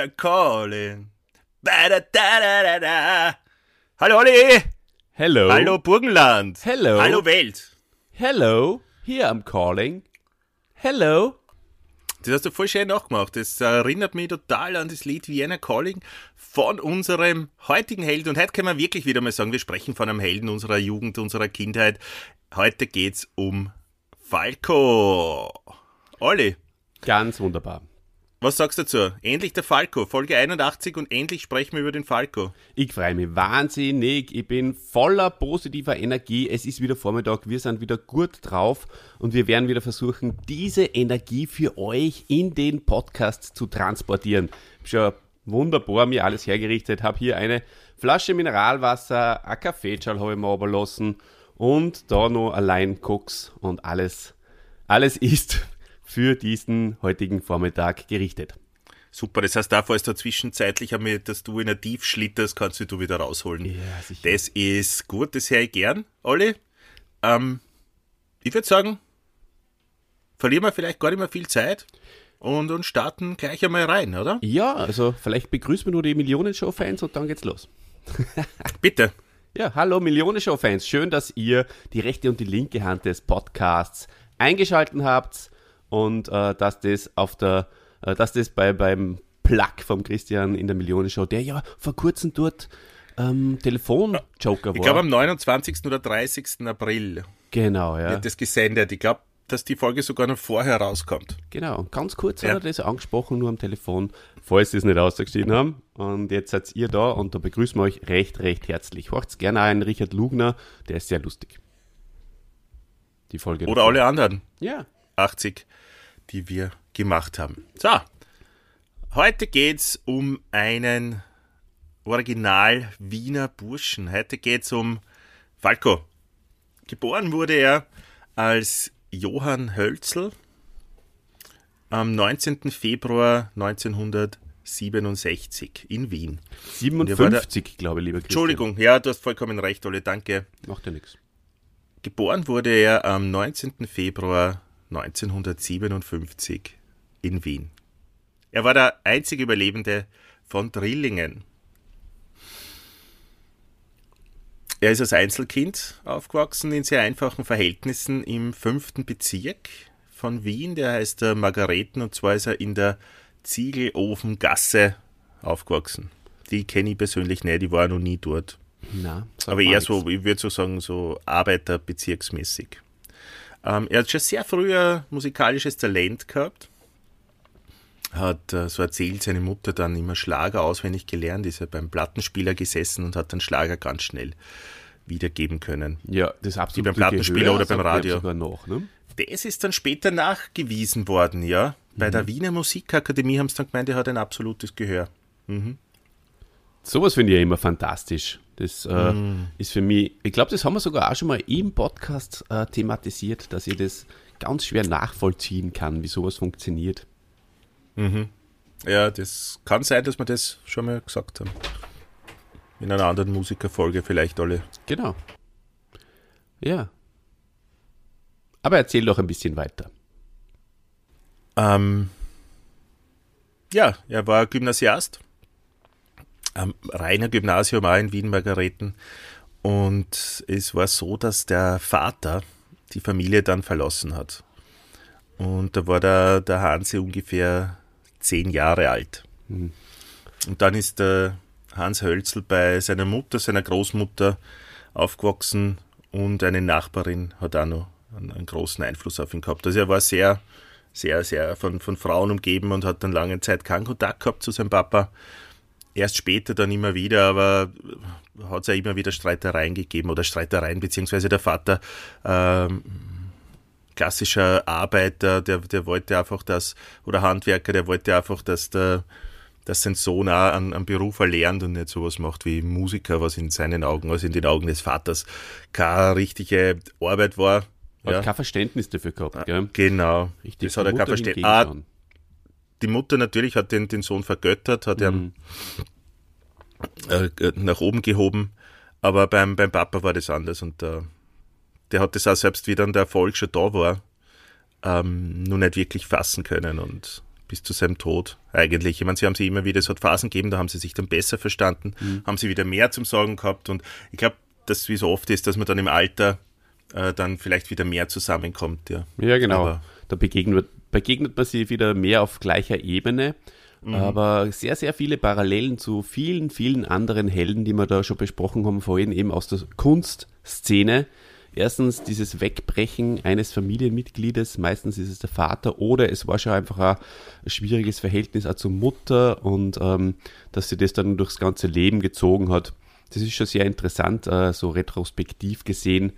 Vienna calling. Ba-da-da-da-da-da. Hallo Olli. Hello. Hallo Burgenland. Hello. Hallo Welt. Hello. Here I'm calling. Hello. Das hast du voll schön nachgemacht. Das erinnert mich total an das Lied Vienna Calling von unserem heutigen Helden. Und heute können wir wirklich wieder mal sagen, wir sprechen von einem Helden unserer Jugend, unserer Kindheit. Heute geht's um Falco. Olli, Ganz wunderbar. Was sagst du dazu? Endlich der Falco, Folge 81 und endlich sprechen wir über den Falco. Ich freue mich wahnsinnig. Ich bin voller positiver Energie. Es ist wieder Vormittag. Wir sind wieder gut drauf und wir werden wieder versuchen, diese Energie für euch in den Podcast zu transportieren. Ich habe schon wunderbar mir alles hergerichtet. Habe hier eine Flasche Mineralwasser, ein Kaffeeschal habe ich mir runterlassen und da noch allein Koks und alles. Alles ist für diesen heutigen Vormittag gerichtet. Super, das heißt, da falls du zwischenzeitlich einmal, dass du in ein Tief schlitterst, kannst du du wieder rausholen. Ja, sicher. Das ist gut, das höre ich gern, Olli. Ähm, ich würde sagen, verlieren wir vielleicht gar nicht mehr viel Zeit und, und starten gleich einmal rein, oder? Ja, also vielleicht begrüßen wir nur die Millionenshow-Fans und dann geht's los. Bitte. Ja, hallo Millionenshow-Fans. Schön, dass ihr die rechte und die linke Hand des Podcasts eingeschalten habt und äh, dass das auf der, äh, dass das bei, beim Plug vom Christian in der Millionenshow, der ja vor kurzem dort ähm, Telefon-Joker war. Ich glaube am 29. oder 30. April genau, ja. wird das gesendet. Ich glaube, dass die Folge sogar noch vorher rauskommt. Genau, ganz kurz Ja. hat er das angesprochen, nur am Telefon, falls sie es nicht ausgeschrieben haben. Und jetzt seid ihr da und da begrüßen wir euch recht, recht herzlich. Hört gerne einen Richard Lugner, der ist sehr lustig. Die Folge. Oder alle anderen. Ja. 80, die wir gemacht haben. So, heute geht's um einen Original Wiener Burschen. Heute geht's um Falco. Geboren wurde er als Johann Hölzl am 19. Februar 1967 in Wien. der war der- 57, glaube ich, lieber Christian. Entschuldigung, ja, du hast vollkommen recht, Olle, danke. Macht ja nichts. Geboren wurde er am 19. Februar 1957 in Wien. Er war der einzige Überlebende von Drillingen. Er ist als Einzelkind aufgewachsen in sehr einfachen Verhältnissen im fünften Bezirk von Wien. Der heißt der Margareten und zwar ist er in der Ziegelofengasse aufgewachsen. Die kenne ich persönlich nicht, ich war noch nie dort. Na, Aber eher nichts. so, ich würde so sagen, so Arbeiterbezirksmäßig. Ähm, er hat schon sehr früh ein musikalisches Talent gehabt. Hat, äh, so erzählt seine Mutter dann immer Schlager auswendig gelernt, ist er beim Plattenspieler gesessen und hat dann Schlager ganz schnell wiedergeben können. Ja, das absolute beim Plattenspieler Gehör oder beim Radio. sogar noch, ne? Das ist dann später nachgewiesen worden, ja. Bei der Wiener Musikakademie haben sie dann gemeint, er hat ein absolutes Gehör. Sowas finde ich ja immer fantastisch. Das äh, Mm. ist für mich, ich glaube, das haben wir sogar auch schon mal im Podcast äh, thematisiert, dass ich das ganz schwer nachvollziehen kann, wie sowas funktioniert. Ja, das kann sein, dass wir das schon mal gesagt haben. In einer anderen Musikerfolge vielleicht alle. Genau. Ja. Aber erzähl doch ein bisschen weiter. Ähm, ja, er war Gymnasiast am Rainer Gymnasium auch in Wien-Margareten. Und es war so, dass der Vater die Familie dann verlassen hat. Und da war der, der Hansi ungefähr zehn Jahre alt. Und dann ist der Hans Hölzl bei seiner Mutter, seiner Großmutter aufgewachsen und eine Nachbarin hat auch noch einen, einen großen Einfluss auf ihn gehabt. Also er war sehr, sehr, sehr von, von Frauen umgeben und hat dann lange Zeit keinen Kontakt gehabt zu seinem Papa. Erst später dann immer wieder, aber hat es ja immer wieder Streitereien gegeben oder Streitereien, beziehungsweise der Vater ähm, klassischer Arbeiter, der, der wollte einfach das, oder Handwerker, der wollte einfach, dass der dass sein Sohn auch einen, einen Beruf erlernt und nicht sowas macht wie Musiker, was in seinen Augen, also in den Augen des Vaters, keine richtige Arbeit war. Hat Ja, kein Verständnis dafür gehabt, gell? genau. Richtig. das hat er kein Verständnis. Ah. Die Mutter natürlich hat den, den Sohn vergöttert, hat ihn äh, nach oben gehoben, aber beim, beim Papa war das anders und äh, der hat das auch selbst, wie dann der Erfolg schon da war, ähm, nur nicht wirklich fassen können und bis zu seinem Tod eigentlich. Ich meine, sie haben sie immer wieder, es hat Phasen gegeben, da haben sie sich dann besser verstanden, mhm. haben sie wieder mehr zum Sorgen gehabt und ich glaube, dass wie so oft ist, dass man dann im Alter äh, dann vielleicht wieder mehr zusammenkommt. Ja, ja genau. Aber da begegnet, begegnet man sie wieder mehr auf gleicher Ebene. Mhm. Aber sehr, sehr viele Parallelen zu vielen, vielen anderen Helden, die wir da schon besprochen haben, vorhin eben aus der Kunstszene. Erstens dieses Wegbrechen eines Familienmitgliedes, meistens ist es der Vater oder es war schon einfach ein schwieriges Verhältnis auch zur Mutter und ähm, dass sie das dann durchs ganze Leben gezogen hat. Das ist schon sehr interessant, äh, so retrospektiv gesehen.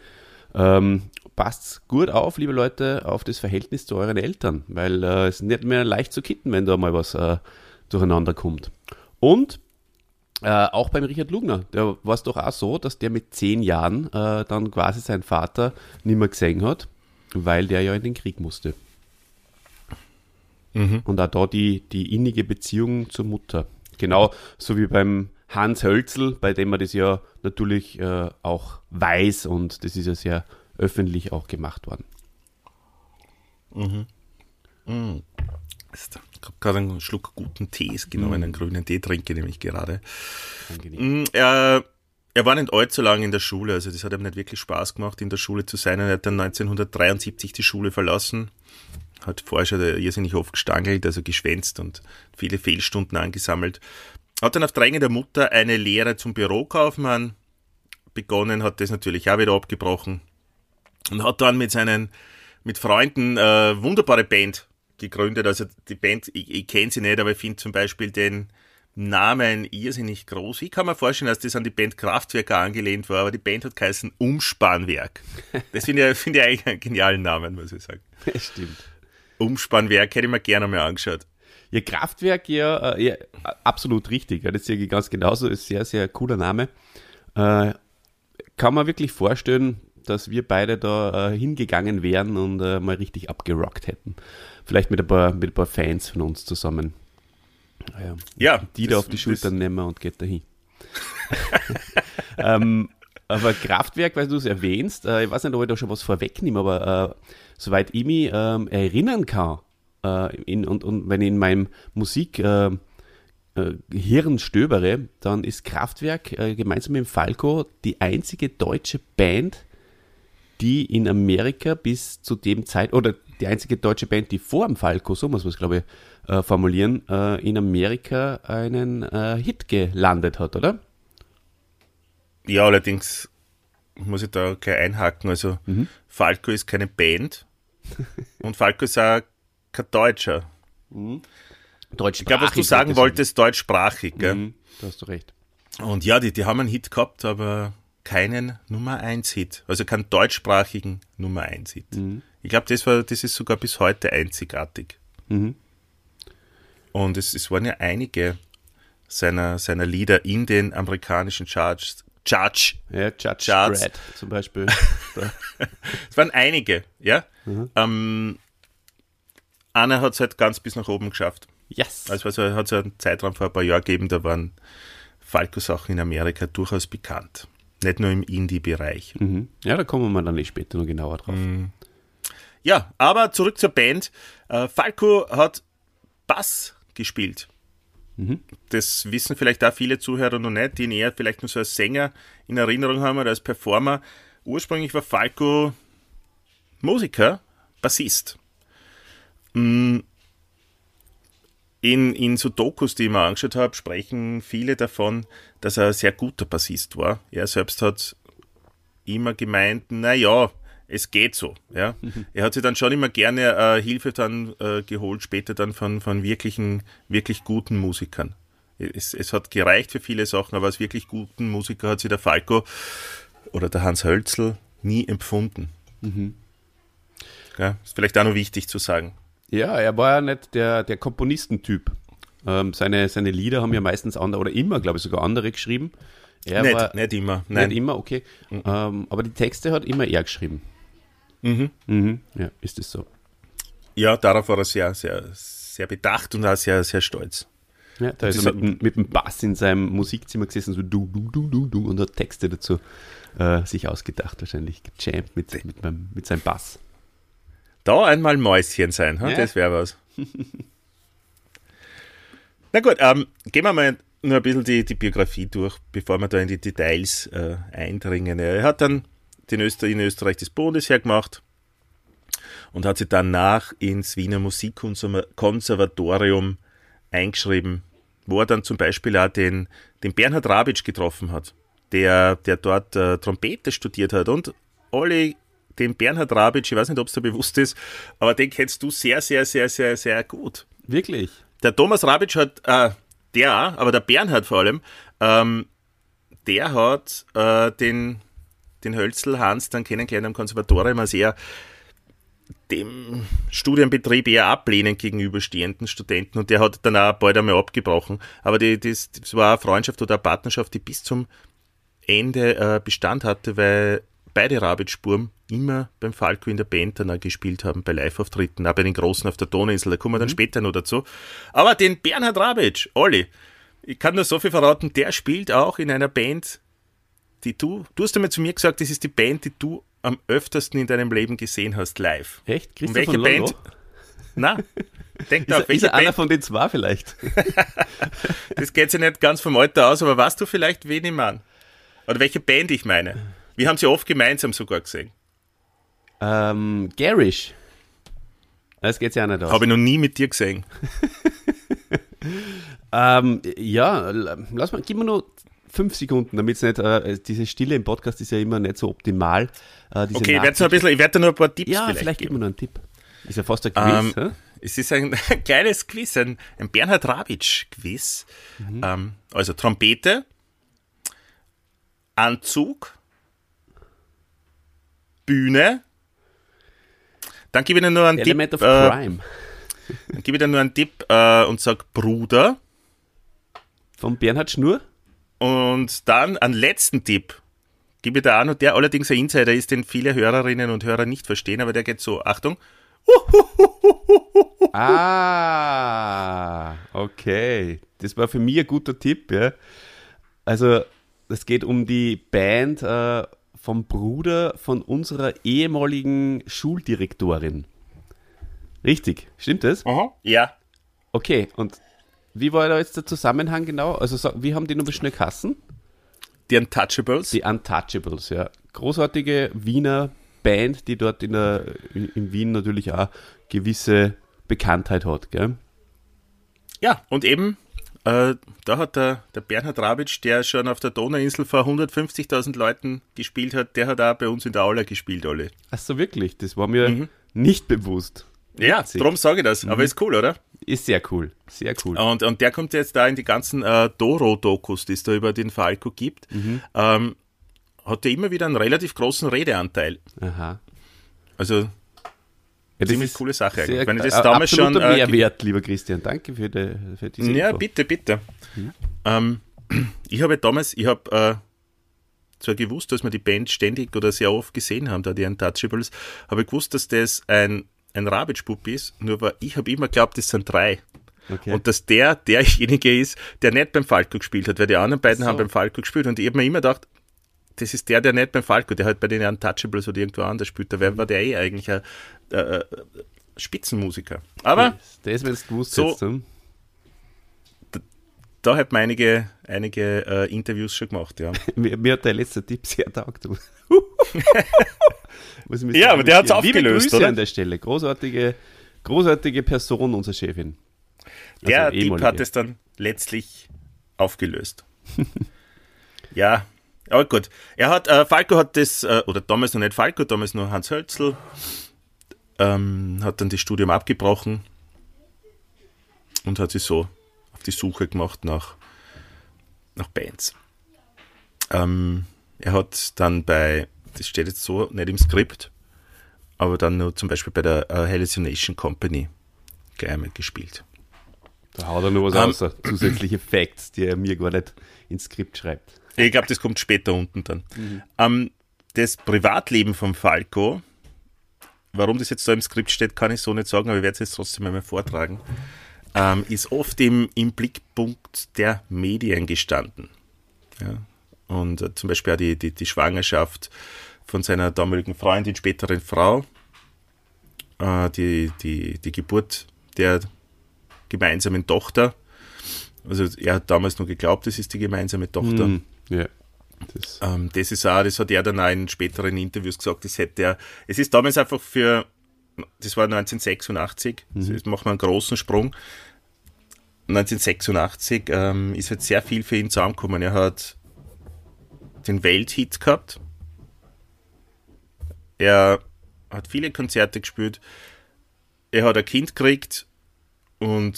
Ähm, passt gut auf, liebe Leute, auf das Verhältnis zu euren Eltern, weil äh, es ist nicht mehr leicht zu kitten, wenn da mal was äh, durcheinander kommt. Und äh, auch beim Richard Lugner, der war es doch auch so, dass der mit zehn Jahren äh, dann quasi seinen Vater nicht mehr gesehen hat, weil der ja in den Krieg musste. Mhm. Und auch da die, die innige Beziehung zur Mutter. Genau so wie beim Hans Hölzel, bei dem man das ja natürlich äh, auch weiß und das ist ja sehr öffentlich auch gemacht worden. Mhm. Mhm. Ich habe gerade einen Schluck guten Tees genommen, mhm. einen grünen Tee trinke nämlich gerade. Mhm, er, er war nicht allzu lange in der Schule, also das hat ihm nicht wirklich Spaß gemacht, in der Schule zu sein. Er hat dann 1973 die Schule verlassen, hat vorher schon irrsinnig oft gestangelt, also geschwänzt und viele Fehlstunden angesammelt. Hat dann auf Drängen der Mutter eine Lehre zum Bürokaufmann begonnen, hat das natürlich auch wieder abgebrochen und hat dann mit seinen mit Freunden äh, wunderbare Band gegründet. Also die Band, ich, ich kenne sie nicht, aber ich finde zum Beispiel den Namen irrsinnig groß. Ich kann mir vorstellen, dass das an die Band Kraftwerker angelehnt war, aber die Band hat geheißen Umspannwerk. Das finde ich, find ich eigentlich einen genialen Namen, muss ich sagen. Stimmt. Umspannwerk hätte ich mir gerne mal angeschaut. Ja, Kraftwerk, ja, äh, ja absolut richtig. Ja, das sehe ich ganz genauso. Ist sehr, sehr cooler Name. Äh, kann man wirklich vorstellen, dass wir beide da äh, hingegangen wären und äh, mal richtig abgerockt hätten. Vielleicht mit ein paar, mit ein paar Fans von uns zusammen. Ja, ja die das, da auf die Schultern nehmen und geht dahin. ähm, aber Kraftwerk, weil du es erwähnst, äh, ich weiß nicht, ob ich da schon was vorwegnehme, aber äh, soweit ich mich ähm, erinnern kann, äh, in, und, und wenn ich in meinem Musik äh, äh, Hirn stöbere, dann ist Kraftwerk äh, gemeinsam mit Falco die einzige deutsche Band, die in Amerika bis zu dem Zeit, oder die einzige deutsche Band, die vor dem Falco, so muss man es glaube ich äh, formulieren, äh, in Amerika einen Hit gelandet hat, oder? Ja, allerdings muss ich da gleich einhaken. Also mhm. Falco ist keine Band und Falco ist auch kein Deutscher. Mhm. Deutschsprachig. Ich glaube, was du sagen wolltest, deutschsprachig. Gell? Mhm, da hast du recht. Und ja, die, die haben einen Hit gehabt, aber keinen Nummer 1 Hit. Also keinen deutschsprachigen Nummer 1 Hit. Mhm. Ich glaube, das, das ist sogar bis heute einzigartig. Mhm. Und es, es waren ja einige seiner, seiner Lieder in den amerikanischen Charts. Judge. Ja, Judge Charts. Brad zum Beispiel. es waren einige, ja. Mhm. Ähm, Anna hat es halt ganz bis nach oben geschafft. Yes. Also, also hat es einen Zeitraum vor ein paar Jahren gegeben, da waren Falco-Sachen in Amerika durchaus bekannt. Nicht nur im Indie-Bereich. Mhm. Ja, da kommen wir dann nicht später noch genauer drauf. Mhm. Ja, aber zurück zur Band. Äh, Falco hat Bass gespielt. Mhm. Das wissen vielleicht auch viele Zuhörer noch nicht, die ihn eher vielleicht nur so als Sänger in Erinnerung haben oder als Performer. Ursprünglich war Falco Musiker, Bassist. Mm. In, in so Dokus, die ich mir angeschaut habe, sprechen viele davon, dass er ein sehr guter Bassist war. Er selbst hat immer gemeint, na ja, es geht so. Ja. Mhm. Er hat sich dann schon immer gerne äh, Hilfe dann äh, geholt, später dann von, von wirklichen, wirklich guten Musikern. Es, es hat gereicht für viele Sachen, aber als wirklich guten Musiker hat sich der Falco oder der Hans Hölzel nie empfunden. Mhm. Ja, ist vielleicht auch noch wichtig zu sagen. Ja, er war ja nicht der, der Komponistentyp. Ähm, seine, seine Lieder haben ja meistens andere, oder immer, glaube ich, sogar andere geschrieben. Er nicht, war, nicht immer. Nein. Nicht immer, okay. Mhm. Ähm, aber die Texte hat immer er geschrieben. Mhm. Mhm. Ja, ist es so. Ja, darauf war er sehr, sehr, sehr bedacht und auch sehr, sehr stolz. Ja, da ist er mit, mit, dem Bass in seinem Musikzimmer gesessen, so du, du, du, du, du, und hat Texte dazu äh, sich ausgedacht, wahrscheinlich gejammt mit, mit, meinem, mit seinem Bass. Da einmal Mäuschen sein, ja. das wäre was. Na gut, ähm, gehen wir mal nur ein bisschen die, die Biografie durch, bevor wir da in die Details äh, eindringen. Er hat dann den Öster in Österreich das Bundesheer gemacht und hat sich danach ins Wiener Musikkonservatorium eingeschrieben, wo er dann zum Beispiel auch den, den Bernhard Rabitsch getroffen hat, der, der dort äh, Trompete studiert hat und alle den Bernhard Rabitsch, ich weiß nicht, ob es dir bewusst ist, aber den kennst du sehr, sehr, sehr, sehr, sehr gut. Wirklich? Der Thomas Rabitsch hat, äh, der aber der Bernhard vor allem, ähm, der hat äh, den, den Hölzel Hans dann kennengelernt am Konservatorium als er dem Studienbetrieb eher ablehnend gegenüberstehenden Studenten und der hat dann auch bald einmal abgebrochen. Aber die, das, das war eine Freundschaft oder eine Partnerschaft, die bis zum Ende äh, Bestand hatte, weil beide Rabitsch-Spuren immer beim Falco in der Band auch gespielt haben, bei Live-Auftritten, auch bei den Großen auf der Donauinsel, da kommen wir dann mhm. später noch dazu. Aber den Bernhard Rabitsch, Olli, ich kann nur so viel verraten, der spielt auch in einer Band, die du, du hast einmal zu mir gesagt, das ist die Band, die du am öftersten in deinem Leben gesehen hast, live. Echt? Christoph welche Band? Na, denk da, welche ist er einer von den zwei vielleicht? das geht sich nicht ganz vom Alter aus, aber weißt du vielleicht, wen ich meine? Oder welche Band ich meine? Wir haben sie oft gemeinsam sogar gesehen. Ähm, Garish. Das geht ja nicht aus. Habe ich noch nie mit dir gesehen. ähm, ja, lass mal, gib mir nur fünf Sekunden, damit es nicht, äh, diese Stille im Podcast ist ja immer nicht so optimal. Äh, okay, ich werde, ein bisschen, ich werde nur ein paar Tipps Ja, vielleicht, vielleicht gib mir noch einen Tipp. Ist ja fast ein Quiz. Ähm, es ist ein, kleines Quiz, ein, ein Bernhard Rabitsch-Quiz. Mhm. Ähm, also Trompete, Anzug, Bühne. Dann gebe ich Ihnen nur einen Element Tipp. Of äh, Crime. Dann gebe ich Ihnen nur einen Tipp äh, und sage Bruder. Von Bernhard Schnur. Und dann einen letzten Tipp. Gebe ich da auch noch, der allerdings ein Insider ist, den viele Hörerinnen und Hörer nicht verstehen, aber der geht so, Achtung. Ah, okay. Das war für mich ein guter Tipp, ja. Also, es geht um die Band äh, vom Bruder von unserer ehemaligen Schuldirektorin. Richtig, stimmt das? Aha, ja. Okay, und wie war da jetzt der Zusammenhang genau? Also, wie haben die nur schnell Kassen? Die Untouchables? Die Untouchables, ja. Großartige Wiener Band, die dort in, der, in Wien natürlich auch gewisse Bekanntheit hat, gell? Ja, und eben äh, da hat der, der Bernhard Rabitsch, der schon auf der Donauinsel vor 150.000 Leuten gespielt hat, der hat auch bei uns in der Aula gespielt, alle. Ach so, wirklich? Das war mir mhm. nicht bewusst. Ja, Witzig. darum sage ich das. Mhm. Aber ist cool, oder? Ist sehr cool. Sehr cool. Und, und der kommt jetzt da in die ganzen äh, Doro-Dokus, die es da über den Falco gibt. Mhm. Ähm, hat er immer wieder einen relativ großen Redeanteil. Aha. Also ja, ziemlich coole Sache eigentlich. Wenn das damals schon. Äh, Mehrwert, lieber Christian. Danke für, die, für diese Ja, Info. bitte, bitte. Mhm. Ähm, ich habe damals, ich habe äh, zwar gewusst, dass wir die Band ständig oder sehr oft gesehen haben, da die Untouchables, habe ich gewusst, dass das ein, ein Rabitsch-Bub ist, nur war, ich habe immer geglaubt, das sind drei. Okay. Und dass der derjenige ist, der nicht beim Falco gespielt hat, weil die anderen beiden so. haben beim Falco gespielt und ich habe mir immer gedacht, das ist der, der nicht beim Falco, der halt bei den Untouchables oder irgendwo anders spielt. Da war der eh eigentlich ein äh, äh, Spitzenmusiker. Aber. Das, wenn du gewusst so, hm? da, da hat man einige, einige äh, Interviews schon gemacht, ja. mir, mir, hat der letzte Tipp sehr taugt. ja, aber der hat es aufgelöst, Grüße oder? an der Stelle. Großartige, großartige Person, unsere Chefin. Also der Tipp hat es dann letztlich aufgelöst. ja, aber gut. Er hat, äh, Falco hat das, äh, oder damals noch nicht Falco, damals nur Hans Hölzl, ähm, hat dann das Studium abgebrochen und hat sich so auf die Suche gemacht nach, nach Bands. Ähm, er hat dann bei, das steht jetzt so nicht im Skript, aber dann nur zum Beispiel bei der uh, Hallucination Company gleich einmal gespielt. Da haut er nur was um, ähm, aus, zusätzliche Facts, die er mir gar nicht ins Skript schreibt. Ich glaube, das kommt später unten dann. Mhm. Ähm, das Privatleben von Falco warum das jetzt da im Skript steht, kann ich so nicht sagen, aber ich werde es jetzt trotzdem einmal vortragen, ähm, ist oft im, im Blickpunkt der Medien gestanden. Ja. Und äh, zum Beispiel auch die, die, die Schwangerschaft von seiner damaligen Freundin, späteren Frau, äh, die, die, die Geburt der gemeinsamen Tochter. Also er hat damals nur geglaubt, das ist die gemeinsame Tochter. Mm, yeah. Das. Ähm, das ist auch, das hat er dann auch in späteren Interviews gesagt, das hätte er, es ist damals einfach für, das war 1986, mhm. jetzt machen wir einen großen Sprung. 1986 ähm, ist halt sehr viel für ihn zusammengekommen. Er hat den Welthit gehabt. Er hat viele Konzerte gespielt. Er hat ein Kind gekriegt und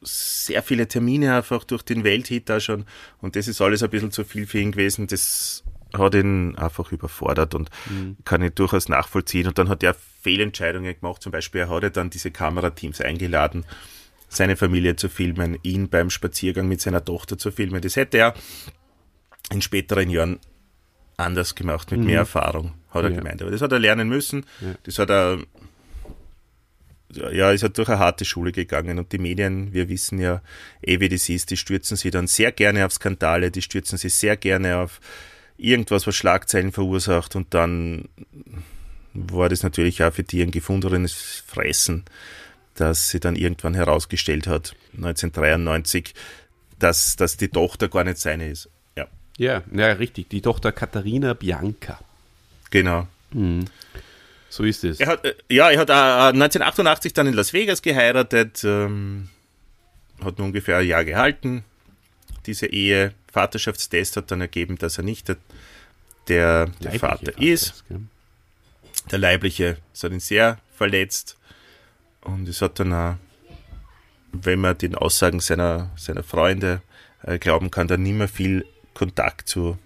sehr viele Termine einfach durch den Welthit da schon. Und das ist alles ein bisschen zu viel für ihn gewesen. Das hat ihn einfach überfordert und mhm. kann ich durchaus nachvollziehen. Und dann hat er Fehlentscheidungen gemacht. Zum Beispiel, er hat ja dann diese Kamerateams eingeladen, seine Familie zu filmen, ihn beim Spaziergang mit seiner Tochter zu filmen. Das hätte er in späteren Jahren anders gemacht, mit mhm. mehr Erfahrung, hat er ja. gemeint. Aber das hat er lernen müssen. Ja. Das hat er ja, ist halt durch eine harte Schule gegangen und die Medien, wir wissen ja eh, wie das ist, die stürzen sich dann sehr gerne auf Skandale, die stürzen sich sehr gerne auf irgendwas, was Schlagzeilen verursacht und dann war das natürlich auch für die ein gefundenes Fressen, dass sie dann irgendwann herausgestellt hat, 1993, dass, dass die Tochter gar nicht seine ist. Ja. Ja, ja, richtig, die Tochter Katharina Bianca. Genau. Mhm. So ist es. Er hat, äh, ja, er hat äh, 1988 dann in Las Vegas geheiratet, ähm, hat nur ungefähr ein Jahr gehalten. Diese Ehe, Vaterschaftstest hat dann ergeben, dass er nicht der, der, der Vater, Vater, ist. der leibliche, es hat ihn sehr verletzt. Und es hat dann auch, wenn man den Aussagen seiner, seiner Freunde äh, glauben kann, dann nicht mehr viel Kontakt zu,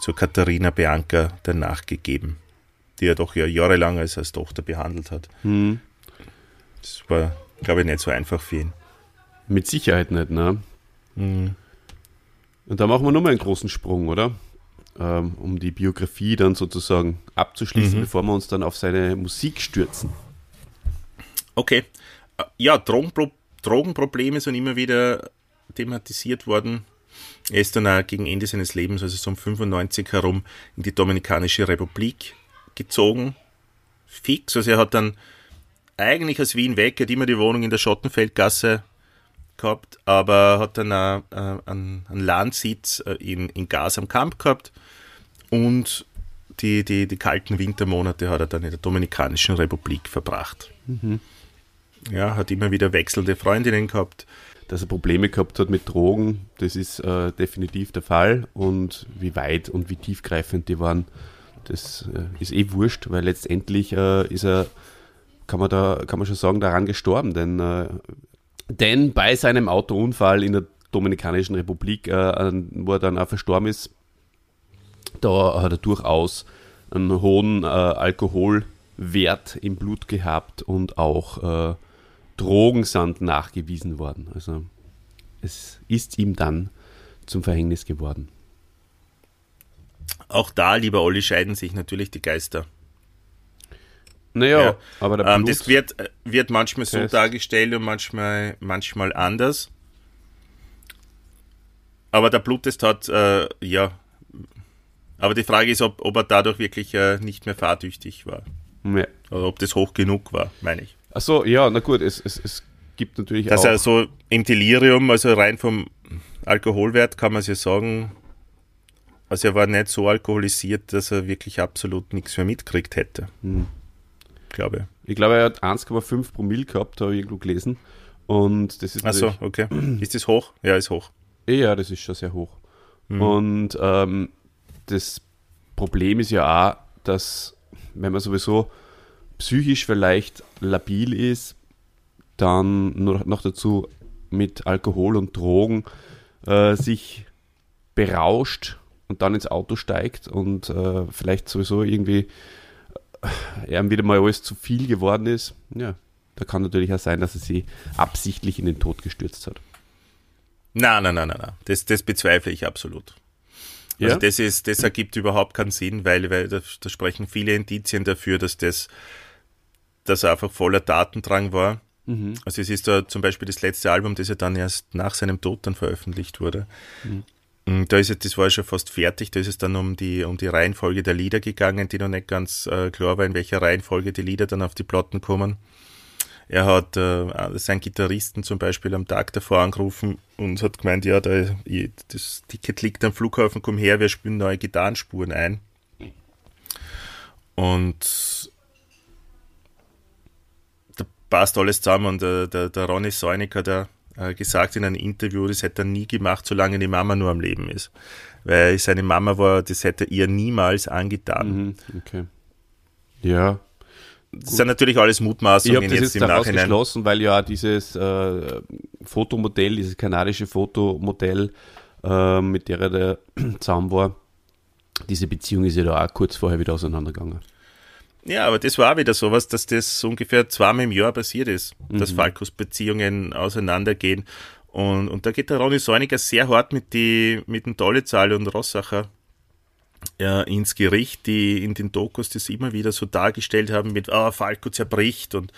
zu Katharina Bianca danach gegeben die er doch ja jahrelang als, als Tochter behandelt hat. Mhm. Das war, glaube ich, nicht so einfach für ihn. Mit Sicherheit nicht, ne? Mhm. Und da machen wir nochmal einen großen Sprung, oder? Ähm, um die Biografie dann sozusagen abzuschließen, mhm. bevor wir uns dann auf seine Musik stürzen. Okay. Äh, ja, Drogenpro Drogenprobleme sind immer wieder thematisiert worden. Er ist dann auch gegen Ende seines Lebens, also so um 95 herum, in die Dominikanische Republik gezogen, fix. Also er hat dann eigentlich aus Wien weg, er hat immer die Wohnung in der Schottenfeldgasse gehabt, aber hat dann auch, äh, einen, einen Landsitz äh, in, in Gas am Kamp gehabt und die, die, die kalten Wintermonate hat er dann in der Dominikanischen Republik verbracht. Mhm. Ja, hat immer wieder wechselnde Freundinnen gehabt. Dass er Probleme gehabt hat mit Drogen, das ist äh, definitiv der Fall. Und wie weit und wie tiefgreifend die waren, das äh, ist eh wurscht, weil letztendlich äh, ist er, kann man da, kann man schon sagen, daran gestorben, denn, äh, denn bei seinem Autounfall in der Dominikanischen Republik, äh, wo er dann auch verstorben ist, da hat er durchaus einen hohen äh, Alkoholwert im Blut gehabt und auch äh, Drogensand nachgewiesen worden. Also es ist ihm dann zum Verhängnis geworden. Auch da, lieber Olli, scheiden sich natürlich die Geister. Naja, ja. aber der ähm, Das wird, wird manchmal so dargestellt und manchmal, manchmal anders. Aber der Bluttest hat, äh, ja. Aber die Frage ist, ob, ob er dadurch wirklich äh, nicht mehr fahrtüchtig war. Ja. Oder ob das hoch genug war, meine ich. Achso, ja, na gut, es, es, es gibt natürlich Dass auch. Dass er so im Delirium, also rein vom Alkoholwert kann man sich sagen, also er war nicht so alkoholisiert, dass er wirklich absolut nichts mehr mitkriegt hätte. Hm. Glaube ich. glaube, er hat 1,5 Promille gehabt, habe ich irgendwo gelesen. Und das ist Achso, okay. Ist das hoch? Ja, ist hoch. Ja, das ist schon sehr hoch. Mhm. Und ähm, das Problem ist ja auch, dass wenn man sowieso psychisch vielleicht labil ist, dann noch, noch dazu mit Alkohol und Drogen äh, sich berauscht und dann ins Auto steigt und äh, vielleicht sowieso irgendwie äh, wieder mal alles zu viel geworden ist, ja, da kann natürlich auch sein, dass er sie absichtlich in den Tod gestürzt hat. Nein, nein, nein, nein, nein. Das, das bezweifle ich absolut. Also ja? das, ist, das ergibt überhaupt keinen Sinn, weil, weil da, da sprechen viele Indizien dafür, dass das dass er einfach voller Datendrang war. Mhm. Also es ist da zum Beispiel das letzte Album, das ja dann erst nach seinem Tod dann veröffentlicht wurde. Mhm. Da ist es, das war schon fast fertig, da ist es dann um die, um die Reihenfolge der Lieder gegangen, die noch nicht ganz äh, klar war, in welcher Reihenfolge die Lieder dann auf die Platten kommen. Er hat äh, seinen Gitarristen zum Beispiel am Tag davor angerufen und hat gemeint, ja, da, das Ticket liegt am Flughafen, komm her, wir spielen neue Gitarrenspuren ein. Und da passt alles zusammen und der, der, der Ronny hat ja äh, gesagt in einem Interview, das hätte er nie gemacht, solange die Mama nur am Leben ist. Weil seine Mama war, das hätte er ihr niemals angetan. Mhm, okay. Ja, das sind natürlich alles Mutmaßungen ich das jetzt, jetzt im Nachhinein. geschlossen, weil ja dieses äh, Fotomodell, dieses kanadische Fotomodell, äh, mit der er da zusammen war, diese Beziehung ist ja da auch kurz vorher wieder auseinandergegangen. Ja, aber das war auch wieder sowas, dass das ungefähr zweimal im Jahr passiert ist, mhm. dass Falkos Beziehungen auseinandergehen. Und, und da geht der Ronny Säuniger sehr hart mit, die, mit dem Dollezahl und Rossacher äh, ins Gericht, die in den Dokus das immer wieder so dargestellt haben mit, ah, Falco zerbricht und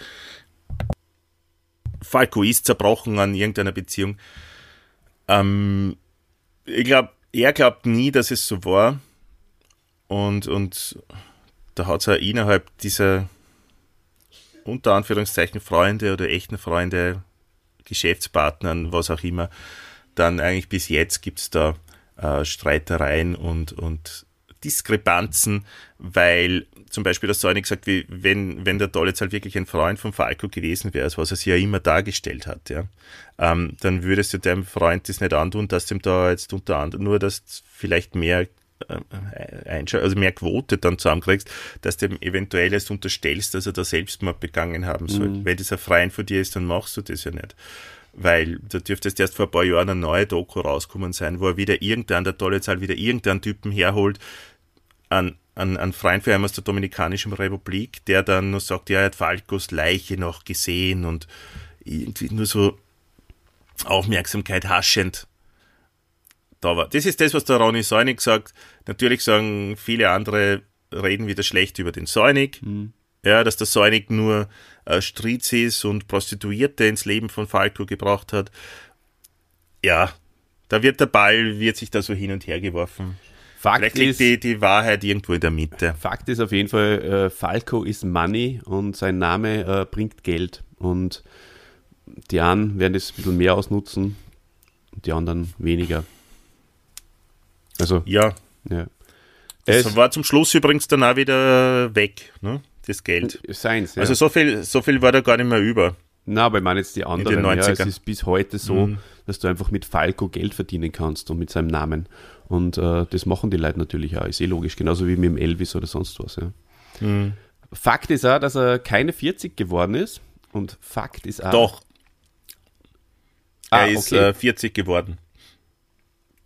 Falco ist zerbrochen an irgendeiner Beziehung. Ähm, ich glaube, er glaubt nie, dass es so war. Und, und da hat es ja innerhalb dieser unter Anführungszeichen Freunde oder echten Freunde, Geschäftspartnern, was auch immer, dann eigentlich bis jetzt gibt es da äh, Streitereien und, und Diskrepanzen, weil zum Beispiel das Säunig gesagt, wie wenn, wenn der Dollitz halt wirklich ein Freund von Falco gewesen wäre, was er sich ja immer dargestellt hat, ja, ähm, dann würdest du deinem Freund das nicht antun, dass dem da jetzt unter anderem nur, dass vielleicht mehr also mehr Quote dann zusammenkriegst, dass du ihm eventuell erst unterstellst, dass er da Selbstmord begangen haben soll. Mhm. Wenn das ein Freund von dir ist, dann machst du das ja nicht weil da dürfte es erst vor ein paar Jahren eine neue Doku rauskommen sein, wo er wieder irgendein, der tolle Zahl, wieder irgendeinen Typen herholt, an, an, an Freund für aus der Dominikanischen Republik, der dann nur sagt, ja, er hat Falcos Leiche noch gesehen und irgendwie nur so Aufmerksamkeit haschend da war. Das ist das, was der Ronny Säunig sagt. Natürlich sagen viele andere, reden wieder schlecht über den Säunig. Mhm. Ja, dass der Säunig nur äh, Strizis und Prostituierte ins Leben von Falco gebracht hat. Ja, da wird der Ball, wird sich da so hin und her geworfen. Fakt Vielleicht liegt ist, die, die Wahrheit irgendwo in der Mitte. Fakt ist auf jeden Fall, äh, Falco ist Money und sein Name äh, bringt Geld. Und die einen werden das ein bisschen mehr ausnutzen und die anderen weniger. Also, ja. Ja. Es war zum Schluss übrigens dann auch wieder weg, ne? das Geld. Seins, ja. Also so viel, so viel war da gar nicht mehr über. Na, aber ich meine jetzt die anderen. Ja, es ist bis heute so, mhm. dass du einfach mit Falco Geld verdienen kannst und mit seinem Namen. Und äh, das machen die Leute natürlich auch. Ist eh logisch, genauso wie mit dem Elvis oder sonst was. Ja. Mhm. Fakt ist auch, dass er keine 40 geworden ist. Und Fakt ist auch. Doch. Ah, er ist okay. äh, 40 geworden.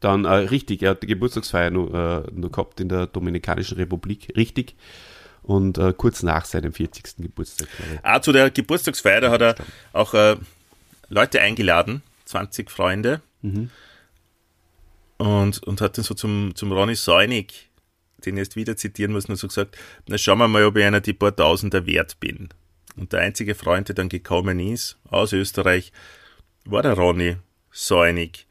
Dann äh, richtig, er hat die Geburtstagsfeier nur, äh, nur gehabt in der Dominikanischen Republik. Richtig und äh, kurz nach seinem 40. Geburtstag. Ah, zu der Geburtstagsfeier, da hat er auch äh, Leute eingeladen, 20 Freunde. Mhm. Und, und hat dann so zum, zum Ronny Säunig, den ich jetzt wieder zitieren muss, nur so gesagt, na schauen wir mal, ob ich einer die paar Tausender wert bin. Und der einzige Freund, der dann gekommen ist, aus Österreich, war der Ronny Säunig.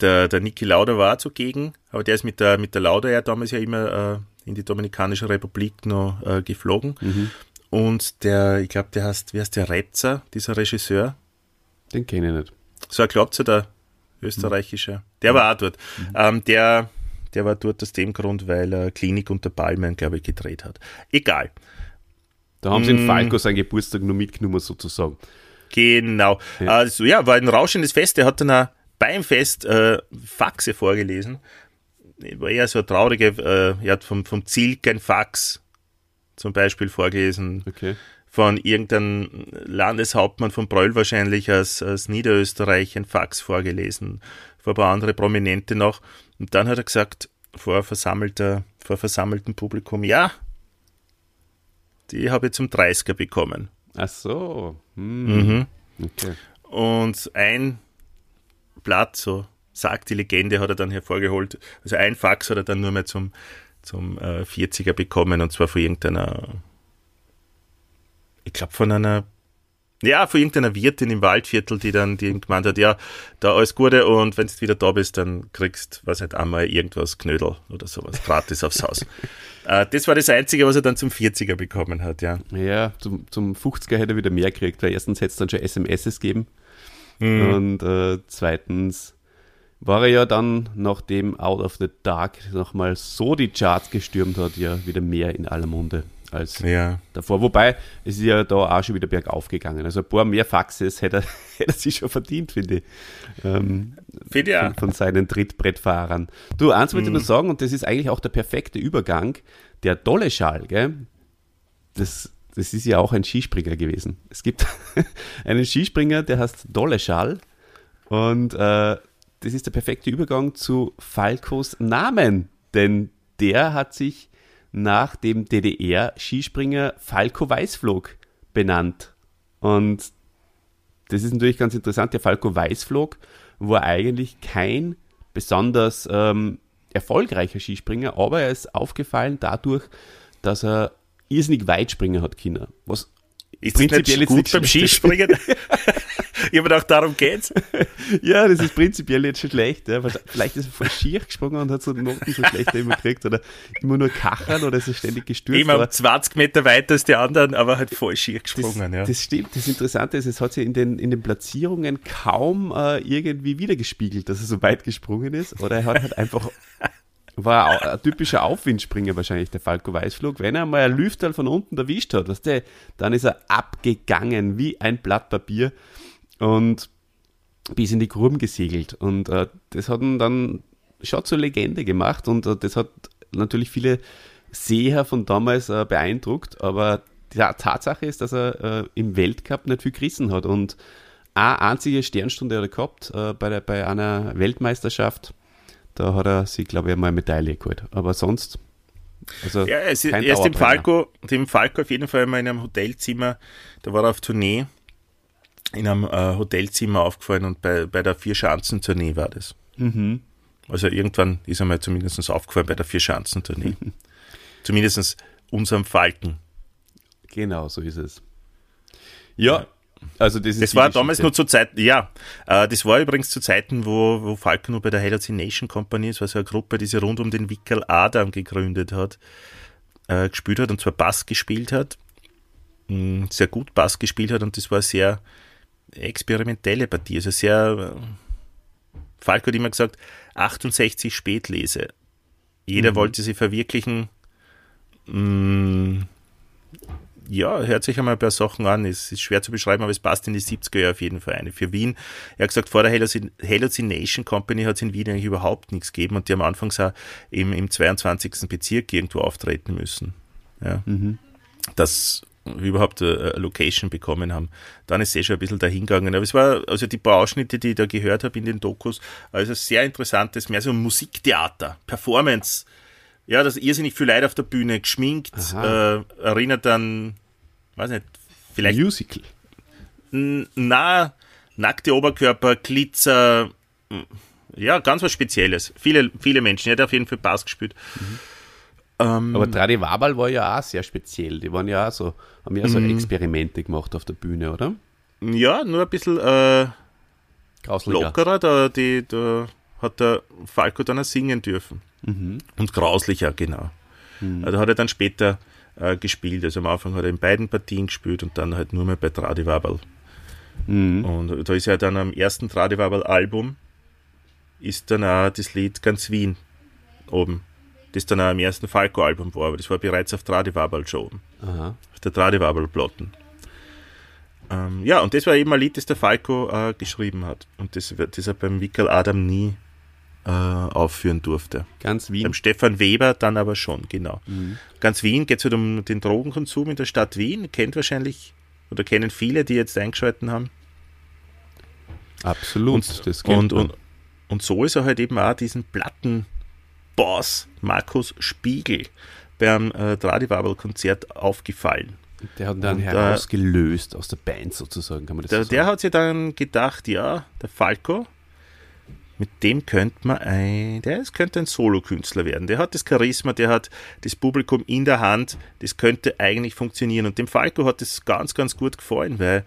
Der, der Niki Lauder war zugegen, aber der ist mit der, mit der Lauder ja damals ja immer äh, in die Dominikanische Republik noch äh, geflogen. Mhm. Und der, ich glaube, der heißt, wie heißt der Retzer, dieser Regisseur? Den kenne ich nicht. So ein Klopzer, der österreichische. Mhm. Der war auch dort. Mhm. Ähm, der, der war dort aus dem Grund, weil er Klinik unter Palmen, glaube ich, gedreht hat. Egal. Da haben sie in mm. Falco seinen Geburtstag nur mitgenommen, sozusagen. Genau. Ja. Also ja, war ein rauschendes Fest. Er hat dann auch beim Fest äh, Faxe vorgelesen war eher so traurige, äh, er hat vom, vom Zielk ein Fax zum Beispiel vorgelesen. Okay. Von irgendeinem Landeshauptmann von Bröll wahrscheinlich aus, aus Niederösterreich ein Fax vorgelesen. Vor ein paar andere Prominente noch. Und dann hat er gesagt, vor, versammelter, vor versammeltem Publikum, ja, die habe ich zum 30er bekommen. Ach so. Hm. Mhm. Okay. Und ein Blatt, so sagt die Legende, hat er dann hervorgeholt. Also ein Fax hat er dann nur mehr zum, zum äh, 40er bekommen und zwar von irgendeiner, ich glaube von einer, ja, von irgendeiner Wirtin im Waldviertel, die dann die gemeint hat, ja, da alles Gute und wenn du wieder da bist, dann kriegst, was halt einmal irgendwas Knödel oder sowas gratis aufs Haus. Äh, das war das Einzige, was er dann zum 40er bekommen hat, ja. Ja, zum, zum 50er hätte er wieder mehr gekriegt, weil erstens hätte es dann schon SMSs gegeben mhm. und äh, zweitens war er ja dann, nachdem Out of the Dark nochmal so die Charts gestürmt hat, ja wieder mehr in aller Munde als ja. davor. Wobei, es ist ja da auch schon wieder bergauf gegangen. Also ein paar mehr Faxes hätte er, hätte er sich schon verdient, finde ich. Ähm, finde ja. Von, von, seinen Trittbrettfahrern. Du, eins wollte ich mhm. nur sagen, und das ist eigentlich auch der perfekte Übergang, der Dolle Schal, gell? Das, das ist ja auch ein Skispringer gewesen. Es gibt einen Skispringer, der heißt Dolle Schal und äh, das ist der perfekte Übergang zu Falkos Namen, denn der hat sich nach dem DDR-Skispringer Falco Weißflog benannt. Und das ist natürlich ganz interessant. Der Falco Weißflog war eigentlich kein besonders ähm, erfolgreicher Skispringer, aber er ist aufgefallen dadurch, dass er irrsinnig weit springen hat Kinder. Was ist prinzipiell das nicht gut beim Skispringen? ich habe gedacht, darum geht's. ja, das ist prinzipiell jetzt schon schlecht. Ja. Vielleicht ist er voll schier gesprungen und hat so Noten so schlecht immer gekriegt oder immer nur kachern oder ist er ständig gestürzt. Immer 20 Meter weiter als die anderen, aber halt voll schier gesprungen. Das, ja. das stimmt. Das Interessante ist, es hat sich in den, in den Platzierungen kaum äh, irgendwie wiedergespiegelt, dass er so weit gesprungen ist. Oder er hat halt einfach war ein typischer Aufwindspringer wahrscheinlich, der Falco Weißflug. Wenn er mal ein Lüfterl von unten erwischt hat, weißt du, dann ist er abgegangen wie ein Blatt Papier und bis in die Gruben gesegelt. Und äh, das hat ihn dann schon zur Legende gemacht und äh, das hat natürlich viele Seher von damals äh, beeindruckt, aber die Tatsache ist, dass er äh, im Weltcup nicht viel gerissen hat und eine einzige Sternstunde hat er gehabt äh, bei, der, bei einer Weltmeisterschaft da hat er sich, glaube ich, einmal eine Medaille geholt. Aber sonst. Also ja, er ist, er ist dem, Falco, dem Falco auf jeden Fall mal in einem Hotelzimmer, da war er auf Tournee, in einem äh, Hotelzimmer aufgefallen und bei, bei der Vier-Schanzen-Tournee war das. Mhm. Also irgendwann ist er mal zumindest aufgefallen bei der Vier-Schanzen-Tournee. zumindest unserem Falken. Genau, so ist es. Ja, ja. Also das, das war damals nur zu Zeiten, ja, äh, das war übrigens zu Zeiten, wo, wo Falco nur bei der Hallucination Company, das war so eine Gruppe, die sich rund um den Wickel Adam gegründet hat, äh, gespielt hat und zwar Bass gespielt hat, mh, sehr gut Bass gespielt hat und das war eine sehr experimentelle Partie, also sehr, äh, Falco hat immer gesagt, 68 Spätlese. Jeder mhm. wollte sie verwirklichen, mh, ja, hört sich einmal ein paar Sachen an. Es ist schwer zu beschreiben, aber es passt in die 70er Jahre auf jeden Fall eine. Für Wien, er hat gesagt, vor der Hallucination Company hat es in Wien eigentlich überhaupt nichts gegeben und die am Anfang auch im, im 22. Bezirk irgendwo auftreten müssen. Ja. Mhm. Das überhaupt eine Location bekommen haben. Dann ist es eh schon ein bisschen dahingegangen. Aber es war, also die paar Ausschnitte, die ich da gehört habe in den Dokus, also sehr interessantes, mehr so Musiktheater, Performance, ja, das irrsinnig viel Leute auf der Bühne, geschminkt, äh, erinnert an, weiß nicht, vielleicht. Musical. Na, nackte Oberkörper, Glitzer, ja, ganz was Spezielles. Viele, viele Menschen, er hat auf jeden Fall Bass gespielt. Mhm. Ähm, Aber Tradi Wabal war ja auch sehr speziell. Die waren ja auch so, haben ja so mhm. Experimente gemacht auf der Bühne, oder? Ja, nur ein bisschen äh, lockerer. Da, die, da hat der Falco dann auch singen dürfen. Mhm. Und grauslicher, genau. Mhm. Also hat er dann später äh, gespielt. Also am Anfang hat er in beiden Partien gespielt und dann halt nur mehr bei Tradiwabel. Mhm. Und da ist ja dann am ersten Tradiwabel-Album ist dann auch das Lied Ganz Wien oben. Das dann auch am ersten Falco-Album war, aber das war bereits auf Tradiwabel schon oben. Aha. Auf der Tradiwabel-Platten. Ähm, ja, und das war eben ein Lied, das der Falco äh, geschrieben hat. Und das, das er beim Wickel Adam nie äh, aufführen durfte. Ganz Wien. Beim Stefan Weber dann aber schon, genau. Mhm. Ganz Wien geht es halt um den Drogenkonsum in der Stadt Wien. Kennt wahrscheinlich oder kennen viele, die jetzt eingeschalten haben. Absolut, und, das und, und, und so ist er halt eben auch diesen Plattenboss Markus Spiegel beim äh, Tradiwabel-Konzert aufgefallen. Der hat dann und, äh, herausgelöst aus der Band sozusagen, kann man das der, so Der hat sich dann gedacht, ja, der Falco, mit dem könnte man ein, der ist, könnte ein Solokünstler werden. Der hat das Charisma, der hat das Publikum in der Hand, das könnte eigentlich funktionieren. Und dem Falco hat das ganz, ganz gut gefallen, weil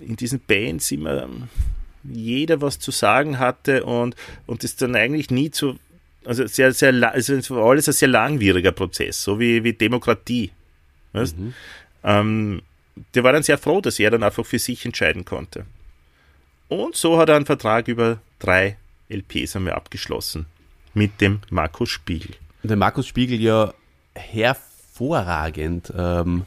in diesen Bands immer jeder was zu sagen hatte und, und das dann eigentlich nie zu, also sehr, sehr, also alles ein sehr langwieriger Prozess, so wie, wie Demokratie. Weißt? Mhm. Ähm, der war dann sehr froh, dass er dann einfach für sich entscheiden konnte. Und so hat er einen Vertrag über drei LPs einmal abgeschlossen mit dem Markus Spiegel. Der Markus Spiegel ja hervorragend ähm,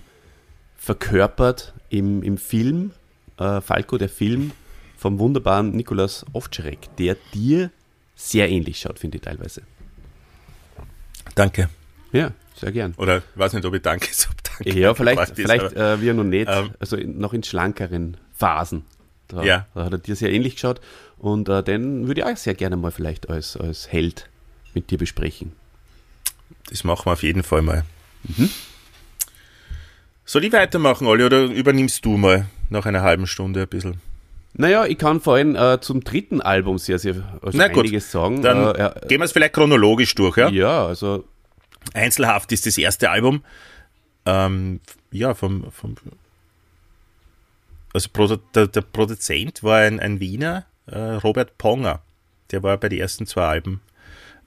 verkörpert im, im Film, äh, Falco, der Film vom wunderbaren Nikolaus Ovtcharek, der dir sehr ähnlich schaut, finde ich teilweise. Danke. Ja, sehr gern. Oder ich weiß nicht, ob ich danke, so danke. Ja, vielleicht, vielleicht äh, wir noch nicht, ähm, also noch in schlankeren Phasen. Da, ja. da hat er dir sehr ähnlich geschaut. Und äh, den würde ich auch sehr gerne mal vielleicht als, als Held mit dir besprechen. Das machen wir auf jeden Fall mal. Mhm. Soll ich weitermachen, Olli, oder übernimmst du mal nach einer halben Stunde ein bisschen? Naja, ich kann vor allem äh, zum dritten Album sehr, sehr also Na gut, einiges sagen. Dann äh, gehen wir es vielleicht chronologisch durch, ja? Ja, also. Einzelhaft ist das erste Album. Ähm, ja, vom, vom also der, der Produzent war ein, ein Wiener, äh, Robert Ponger. Der war bei den ersten zwei Alben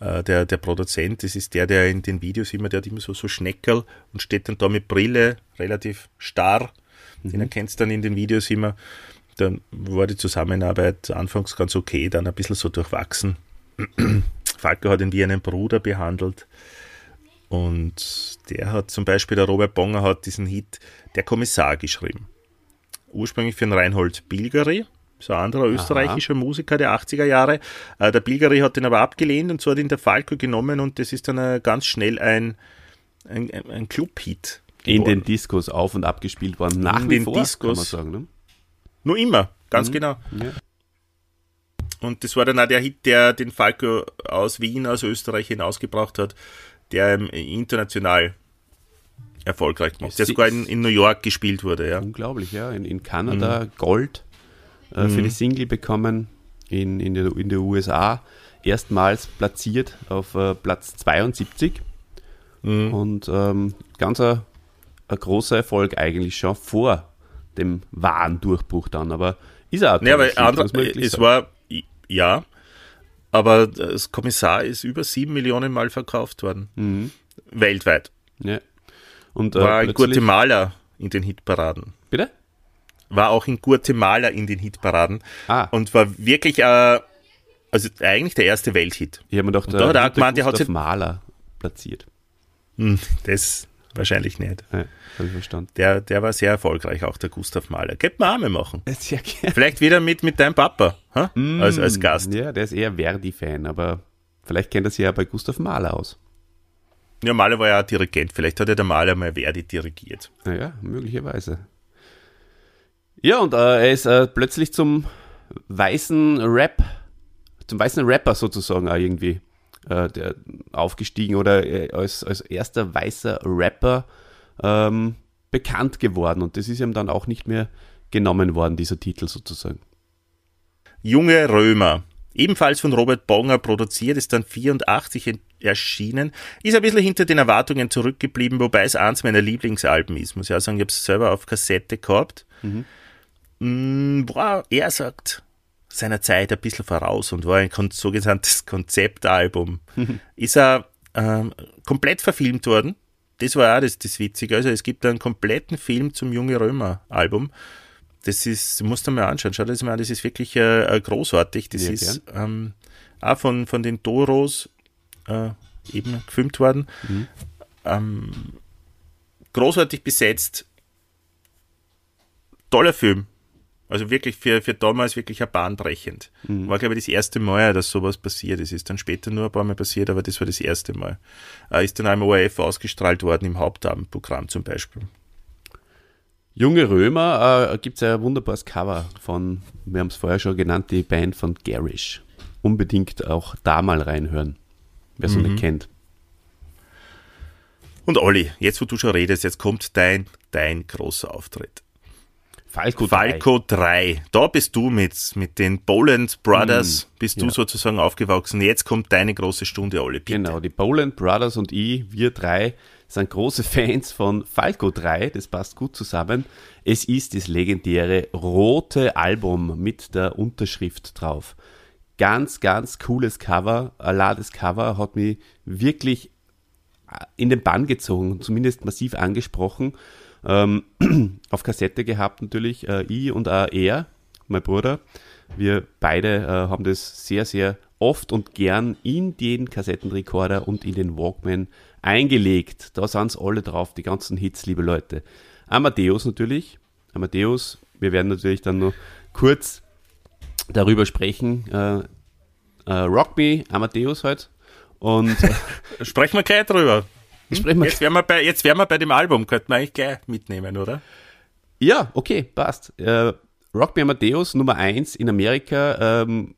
äh, der, der Produzent. Das ist der, der in den Videos immer, der hat immer so, so Schneckerl und steht dann da mit Brille, relativ starr. Mhm. Den erkennst dann in den Videos immer. Dann war die Zusammenarbeit anfangs ganz okay, dann ein bisschen so durchwachsen. Falco hat ihn wie einen Bruder behandelt. Und der hat zum Beispiel, der Robert Bonger hat diesen Hit Der Kommissar geschrieben. Ursprünglich für den Reinhold Bilgeri, so ein anderer österreichischer Aha. Musiker der 80er Jahre. Äh, der Bilgeri hat den aber abgelehnt und so hat ihn der Falco genommen und das ist dann äh, ganz schnell ein, ein, ein Club-Hit. In den Discos auf und abgespielt worden. Nach In wie den vor, Discos. kann man sagen. Ne? Nur immer, ganz mhm. genau. Ja. Und das war dann auch der Hit, der den Falco aus Wien, aus Österreich hinausgebracht hat, der international erfolgreich gemacht, der sogar in, in, New York gespielt wurde. Ja. Unglaublich, ja. In, in Kanada mhm. Gold äh, mhm. für die Single bekommen, in, in, der, in der USA erstmals platziert auf äh, Platz 72 mhm. und ähm, ganz ein, ein, großer Erfolg eigentlich schon vor dem wahren Durchbruch dann, aber ist er auch ja, aber andere, es sagen. war, ja, aber das Kommissar ist über sieben Millionen Mal verkauft worden. Mhm. Weltweit. Ja. Und, äh, war in Guatemala in den Hitparaden. Bitte? War auch in Guatemala in den Hitparaden. Ah. Und war wirklich, äh, also eigentlich der erste Welthit. Ich habe mir gedacht, da hat er gemeint, der hat sich Maler platziert. Hm, das wahrscheinlich nicht. Ja, ich verstanden. Der, der war sehr erfolgreich, auch der Gustav Mahler. Könnte man Arme machen. Sehr gerne. Vielleicht wieder mit, mit deinem Papa mm, als, als Gast. Ja, der ist eher Verdi-Fan, aber vielleicht kennt er sich ja bei Gustav Mahler aus. Ja, Mahler war ja auch Dirigent. Vielleicht hat er der Mahler mal Verdi dirigiert. Naja, möglicherweise. Ja, und äh, er ist äh, plötzlich zum weißen Rap, zum weißen Rapper sozusagen auch irgendwie äh, der, aufgestiegen oder äh, als, als erster weißer Rapper ähm, bekannt geworden. Und das ist ihm dann auch nicht mehr genommen worden, dieser Titel sozusagen. Junge Römer ebenfalls von Robert Bonger produziert, ist dann 84 erschienen, ist ein bisschen hinter den Erwartungen zurückgeblieben, wobei es eins meiner Lieblingsalben ist, muss ich auch sagen, ich habe es selber auf Kassette gehabt. Mhm. Mm, boah, er sagt seiner Zeit ein bisschen voraus und war ein sogenanntes Konzeptalbum. Mhm. Ist er ähm, komplett verfilmt worden. Das war auch das, das Witzige. Also es gibt einen kompletten Film zum Junge Römer Album das ist, musst du mal anschauen, schau das mal an, das ist wirklich äh, äh großartig. Das ja, ist ähm, auch von, von den Toros äh, eben gefilmt worden. Mhm. Ähm, großartig besetzt. Toller Film. Also wirklich für, für damals wirklich ein bahnbrechend. Mhm. War, glaube ich, das erste Mal, dass sowas passiert ist. Ist dann später nur ein paar Mal passiert, aber das war das erste Mal. Äh, ist dann einmal ORF ausgestrahlt worden im Hauptabendprogramm zum Beispiel. Junge Römer äh, gibt es ja ein wunderbares Cover von, wir haben es vorher schon genannt, die Band von Garish. Unbedingt auch da mal reinhören, wer es mhm. nicht kennt. Und Olli, jetzt wo du schon redest, jetzt kommt dein, dein großer Auftritt. Falco 3. Falco 3. Da bist du mit, mit den Boland Brothers, mm, bist ja. du sozusagen aufgewachsen. Jetzt kommt deine große Stunde, alle. Bitte. Genau, die Boland Brothers und ich, wir drei, sind große Fans von Falco 3. Das passt gut zusammen. Es ist das legendäre rote Album mit der Unterschrift drauf. Ganz, ganz cooles Cover. Allah, das Cover hat mich wirklich in den Bann gezogen, zumindest massiv angesprochen ähm, auf Kassette gehabt natürlich, äh, ich und auch er, mein Bruder. Wir beide äh, haben das sehr, sehr oft und gern in den Kassettenrekorder und in den Walkman eingelegt. Da sind es alle drauf, die ganzen Hits, liebe Leute. Amadeus natürlich. Amadeus, wir werden natürlich dann noch kurz darüber sprechen. Äh, äh, Rock Me, Amadeus halt. Und sprechen wir gleich drüber. Hm? Jetzt wären, wir bei, jetzt wären wir bei dem Album, könnten wir eigentlich gleich mitnehmen, oder? Ja, okay, passt. Äh, Rock Me Amadeus Nummer 1 in Amerika ähm,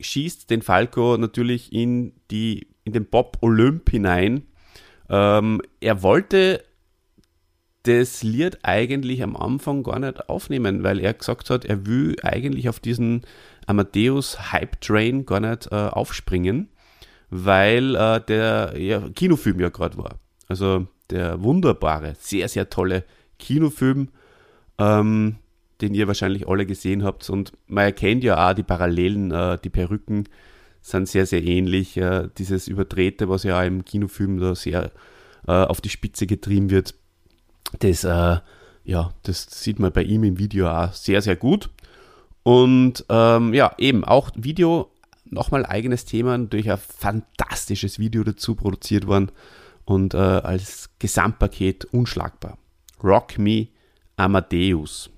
schießt den Falco natürlich in, die, in den Pop Olymp hinein. Ähm, er wollte das Lied eigentlich am Anfang gar nicht aufnehmen, weil er gesagt hat, er will eigentlich auf diesen Amadeus Hype Train gar nicht äh, aufspringen weil äh, der ja, Kinofilm ja gerade war. Also der wunderbare, sehr, sehr tolle Kinofilm, ähm, den ihr wahrscheinlich alle gesehen habt. Und man erkennt ja auch die Parallelen, äh, die Perücken sind sehr, sehr ähnlich. Äh, dieses Überdrehte, was ja auch im Kinofilm da sehr äh, auf die Spitze getrieben wird, das, äh, ja, das sieht man bei ihm im Video auch sehr, sehr gut. Und ähm, ja, eben auch Video nochmal eigenes Thema, natürlich ein fantastisches Video dazu produziert worden und äh, als Gesamtpaket unschlagbar. Rock Me Amadeus.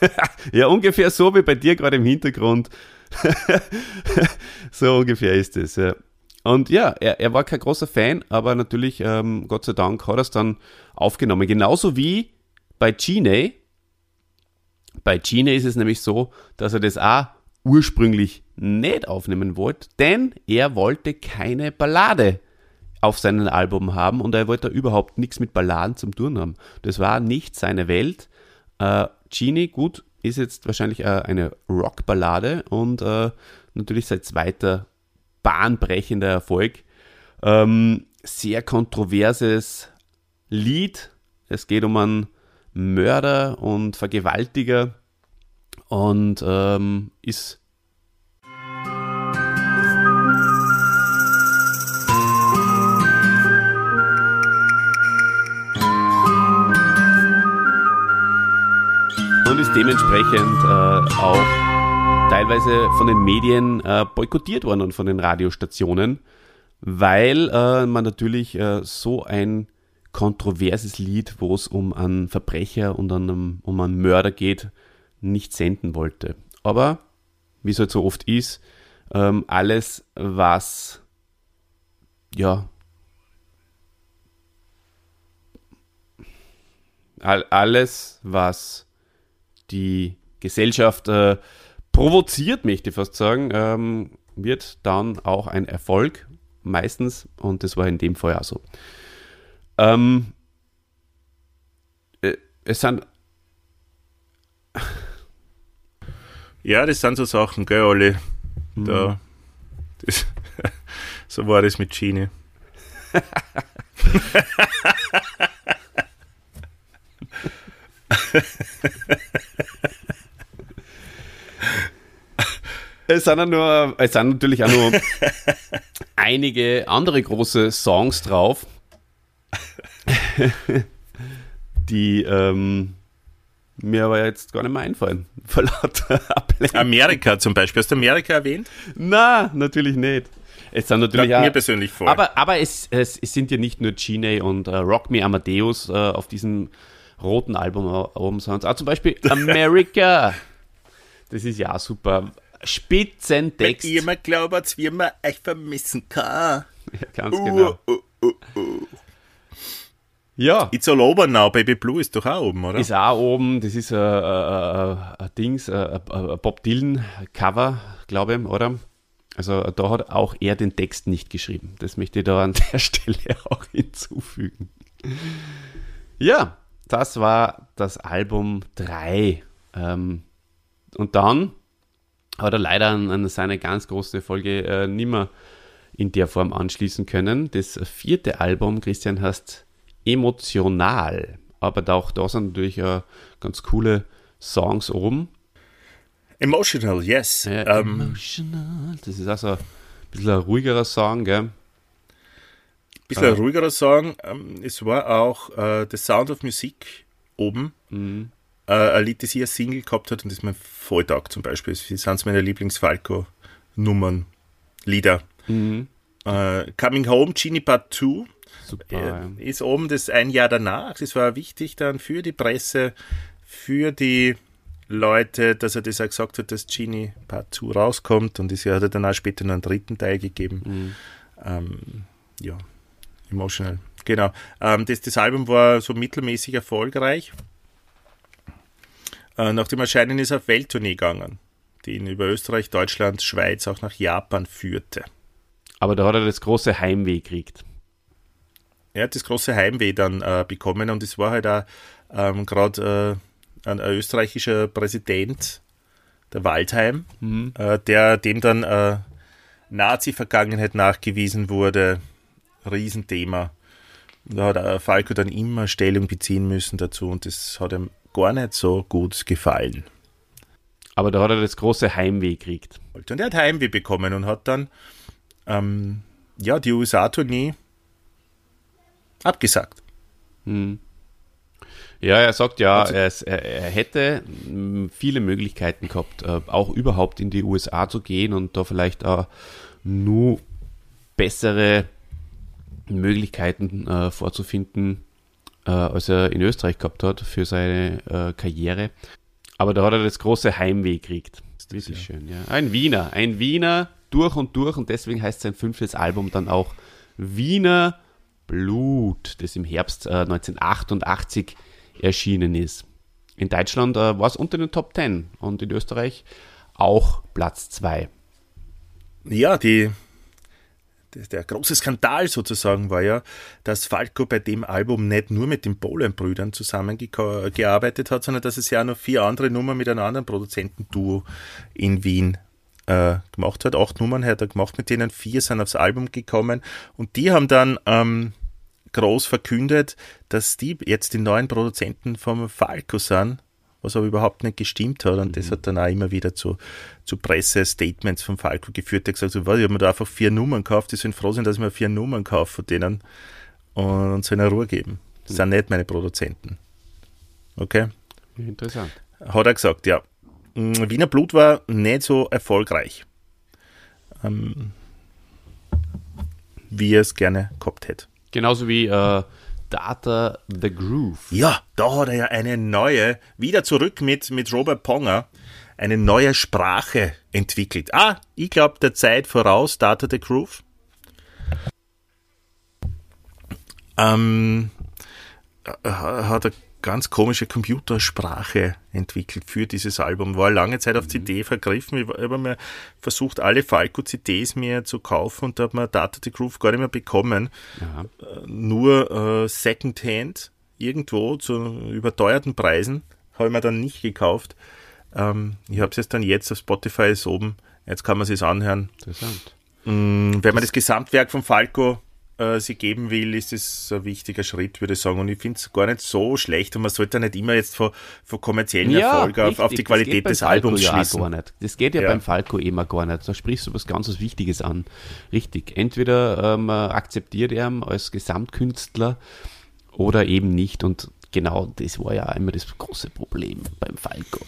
ja, ungefähr so wie bei dir gerade im Hintergrund. so ungefähr ist es. Ja. Und ja, er, er, war kein großer Fan, aber natürlich, ähm, Gott sei Dank, hat er es dann aufgenommen. Genauso wie bei Gene, bei Gene ist es nämlich so, dass er das auch ursprünglich nicht aufnehmen wollte, denn er wollte keine Ballade auf seinem Album haben und er wollte überhaupt nichts mit Balladen zum tun haben. Das war nicht seine Welt. Äh, Genie, gut, ist jetzt wahrscheinlich äh, eine Rockballade und äh, natürlich sein zweiter bahnbrechender Erfolg. Ähm, sehr kontroverses Lied. Es geht um einen Mörder und Vergewaltiger und ähm, ist und ist dementsprechend äh, auch teilweise von den Medien äh, boykottiert worden und von den Radiostationen, weil äh, man natürlich äh, so ein kontroverses Lied, wo es um einen Verbrecher und einen, um einen Mörder geht, nicht senden wollte. Aber, wie es halt so oft ist, ähm, alles, was ja alles, was die Gesellschaft äh, provoziert, möchte ich fast sagen, ähm, wird dann auch ein Erfolg, meistens, und das war in dem Fall auch so. Ähm, äh, es sind. Ja, das sind so Sachen, gell, Olli? Mhm. Da, das, so war das mit Schiene. es sind, nur, es sind natürlich auch nur einige andere große Songs drauf. die ähm, mir aber jetzt gar nicht mehr einfallen. Amerika zum Beispiel. Hast du Amerika erwähnt? Na, natürlich nicht. Es sind natürlich auch, mir persönlich vor. Aber, aber es, es, es, sind ja nicht nur Gene und uh, Rock Me Amadeus uh, auf diesem roten Album oben, sondern auch zum Beispiel America. das ist ja super. Spitzentext. Wenn ihr mal glaubt, wie man euch vermissen kann. Ja, ganz uh, genau. Uh, uh, uh. Ja. It's all over now, Baby Blue ist doch auch oben, oder? Ist auch oben, das ist ein, ein, ein Dings, ein Bob Dylan Cover, glaube ich, oder? Also da hat auch er den Text nicht geschrieben. Das möchte ich da an der Stelle auch hinzufügen. Ja, Das war das Album 3. Ähm, und dann hat er leider an, an seine ganz große Folge äh, nimmer in der Form anschließen können. Das vierte Album, Christian, heißt Emotional. Aber da auch da sind natürlich äh, ganz coole Songs oben. Emotional, yes. Ja, um, ähm, emotional. Das ist also ein bisschen ein ruhigerer Song, gell? bisschen ein ruhigerer Song. Ähm, es war auch äh, The Sound of Music oben. Mhm. Äh, ein Lied, das ich als Single gehabt hat und das ist mein Volltag zum Beispiel. Das sind meine Lieblings-Falco-Nummern, Lieder. Mhm. Äh, Coming Home, Genie Part 2. Super, ja. Ist oben das ein Jahr danach. Das war wichtig dann für die Presse, für die Leute, dass er das auch gesagt hat, dass Genie Part 2 rauskommt und es hat er dann auch später noch einen dritten Teil gegeben. Mhm. Ähm, ja, Emotional. Genau. Ähm, das, das Album war so mittelmäßig erfolgreich. Äh, nach dem Erscheinen ist er auf Welttournee gegangen, die ihn über Österreich, Deutschland, Schweiz auch nach Japan führte. Aber da hat er das große Heimweh gekriegt. Er hat das große Heimweh dann äh, bekommen und es war halt auch ähm, gerade äh, ein, ein, österreichischer Präsident, der Waldheim, mhm. äh, der dem dann äh, Nazi-Vergangenheit nachgewiesen wurde Riesenthema. Da hat Falco dann immer Stellung beziehen müssen dazu und das hat ihm gar nicht so gut gefallen. Aber da hat er das große Heimweh gekriegt. Und er hat Heimweh bekommen und hat dann ähm, ja, die USA-Tournee abgesagt. Hm. Ja, er sagt ja, also, er, er, hätte viele Möglichkeiten gehabt, äh, auch überhaupt in die USA zu gehen und da vielleicht auch nur bessere Möglichkeiten äh, vorzufinden, äh, als er in Österreich gehabt hat für seine äh, Karriere. Aber da hat er das große Heimweh gekriegt. Das ist ja. schön, ja. Ein Wiener, ein Wiener durch und durch und deswegen heißt sein fünftes Album dann auch Wiener Blut, das im Herbst 1988 äh, erschienen ist. In Deutschland äh, war es unter den Top 10 und in Österreich auch Platz 2. Ja, die der große Skandal sozusagen war ja, dass Falco bei dem Album nicht nur mit den Bohlen-Brüdern zusammengearbeitet hat, sondern dass es ja noch vier andere Nummern mit einem anderen Produzentenduo in Wien äh, gemacht hat. Acht Nummern hat er gemacht, mit denen vier sind aufs Album gekommen und die haben dann ähm, groß verkündet, dass die jetzt die neuen Produzenten vom Falco sind was aber überhaupt nicht gestimmt hat. Und mhm. das hat dann auch immer wieder zu, zu Pressestatements von Falco geführt, der gesagt hat, was, ich habe mir da einfach vier Nummern gekauft, die sind froh sind, dass ich mir vier Nummern kaufe von denen und soll ihnen Ruhe geben. Das mhm. sind nicht meine Produzenten. Okay? Interessant. Hat er gesagt, ja. Mm, Wiener Blut war nicht so erfolgreich, ähm, wie er es gerne gehabt hätte. Genauso wie äh, Data the Groove. Ja, da hat er ja eine neue, wieder zurück mit, mit Robert Ponger, eine neue Sprache entwickelt. Ah, ich glaube, der Zeit voraus, Data the Groove. Ähm, äh, hat er ganz komische Computersprache entwickelt für dieses Album. War lange Zeit auf mhm. CD vergriffen. Ich habe mir versucht, alle Falco-CDs mir zu kaufen und da hat man Data the Groove gar nicht mehr bekommen. Ja. Äh, nur äh, Secondhand irgendwo zu überteuerten Preisen habe ich mir dann nicht gekauft. Ähm, ich habe es jetzt dann jetzt auf Spotify ist oben. Jetzt kann man es anhören. Interessant. Mm, wenn man das Gesamtwerk von Falco äh, sie geben will, ist es ein wichtiger Schritt, würde ich sagen. Und ich finde es gar nicht so schlecht und man sollte nicht immer jetzt von, von kommerziellen ja, Erfolg auf, auf, die Qualität des Albums ja schließen. Gar nicht. Das geht ja, ja, beim Falco immer gar nicht. Da sprichst du was ganz Wichtiges an. Richtig. Entweder ähm, akzeptiert er ihn als Gesamtkünstler oder eben nicht. Und genau das war ja immer das große Problem beim Falco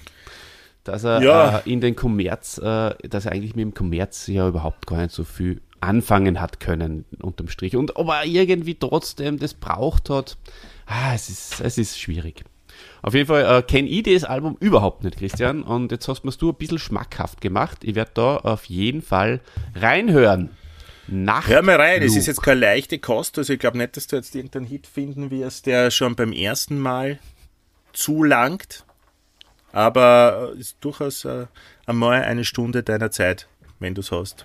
dass er ja. äh, in den Kommerz, äh, dass er eigentlich mit dem Kommerz ja überhaupt gar nicht so viel anfangen hat können, unterm Strich. Und ob er irgendwie trotzdem das braucht hat, ah, es, ist, es ist schwierig. Auf jeden Fall äh, kenne ich das Album überhaupt nicht, Christian. Und jetzt hast du ein bisschen schmackhaft gemacht. Ich werde da auf jeden Fall reinhören. Nacht Hör mal rein, es ist jetzt keine leichte Kost. Also ich glaube nicht, dass du jetzt irgendeinen Hit finden wirst, der schon beim ersten Mal zulangt. Aber es ist durchaus äh, einmal eine Stunde deiner Zeit, wenn du es hast.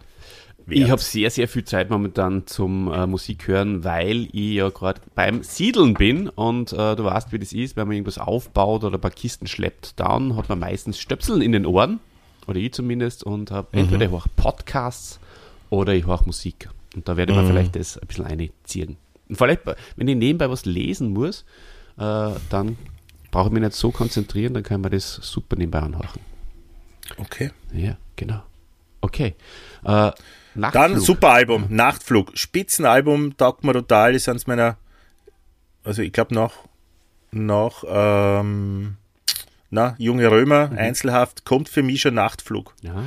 Wert. Ich habe sehr, sehr viel Zeit momentan zum äh, Musik hören, weil ich ja gerade beim Siedeln bin und äh, du weißt, wie das ist, wenn man irgendwas aufbaut oder ein paar Kisten schleppt, dann hat man meistens Stöpseln in den Ohren, oder ich zumindest, und habe mhm. entweder ich höre Podcasts oder ich höre Musik. Und da werde ich mhm. mir vielleicht das ein bisschen einziehen. Und vielleicht, wenn ich nebenbei was lesen muss, äh, dann brauche ich mich nicht so konzentrieren, dann kann man das super nebenbei anhören. Okay. Ja, genau. Okay. Äh, Dann super Album, Nachtflug. Spitzenalbum, taugt mir total, ist eines meiner, also ich glaube noch, noch, ähm, na, Junge Römer, mhm. Einzelhaft, kommt für mich schon Nachtflug. Ja.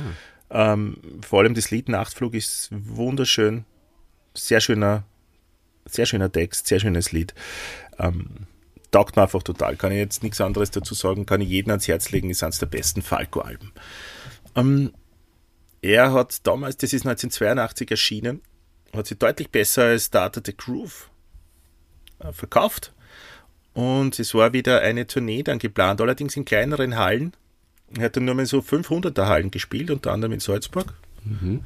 Ähm, vor allem das Lied Nachtflug ist wunderschön, sehr schöner, sehr schöner Text, sehr schönes Lied. Ähm, taugt mir einfach total. Kann ich jetzt nichts anderes dazu sagen, kann ich jeden ans Herz legen, ist eines der besten Falco-Alben. Ähm, er hat damals, das ist 1982 erschienen, hat sich deutlich besser als Starter the Groove äh, verkauft. Und es war wieder eine Tournee dann geplant, allerdings in kleineren Hallen. Er hat dann nur mal so 500er Hallen gespielt, unter anderem in Salzburg. Mhm.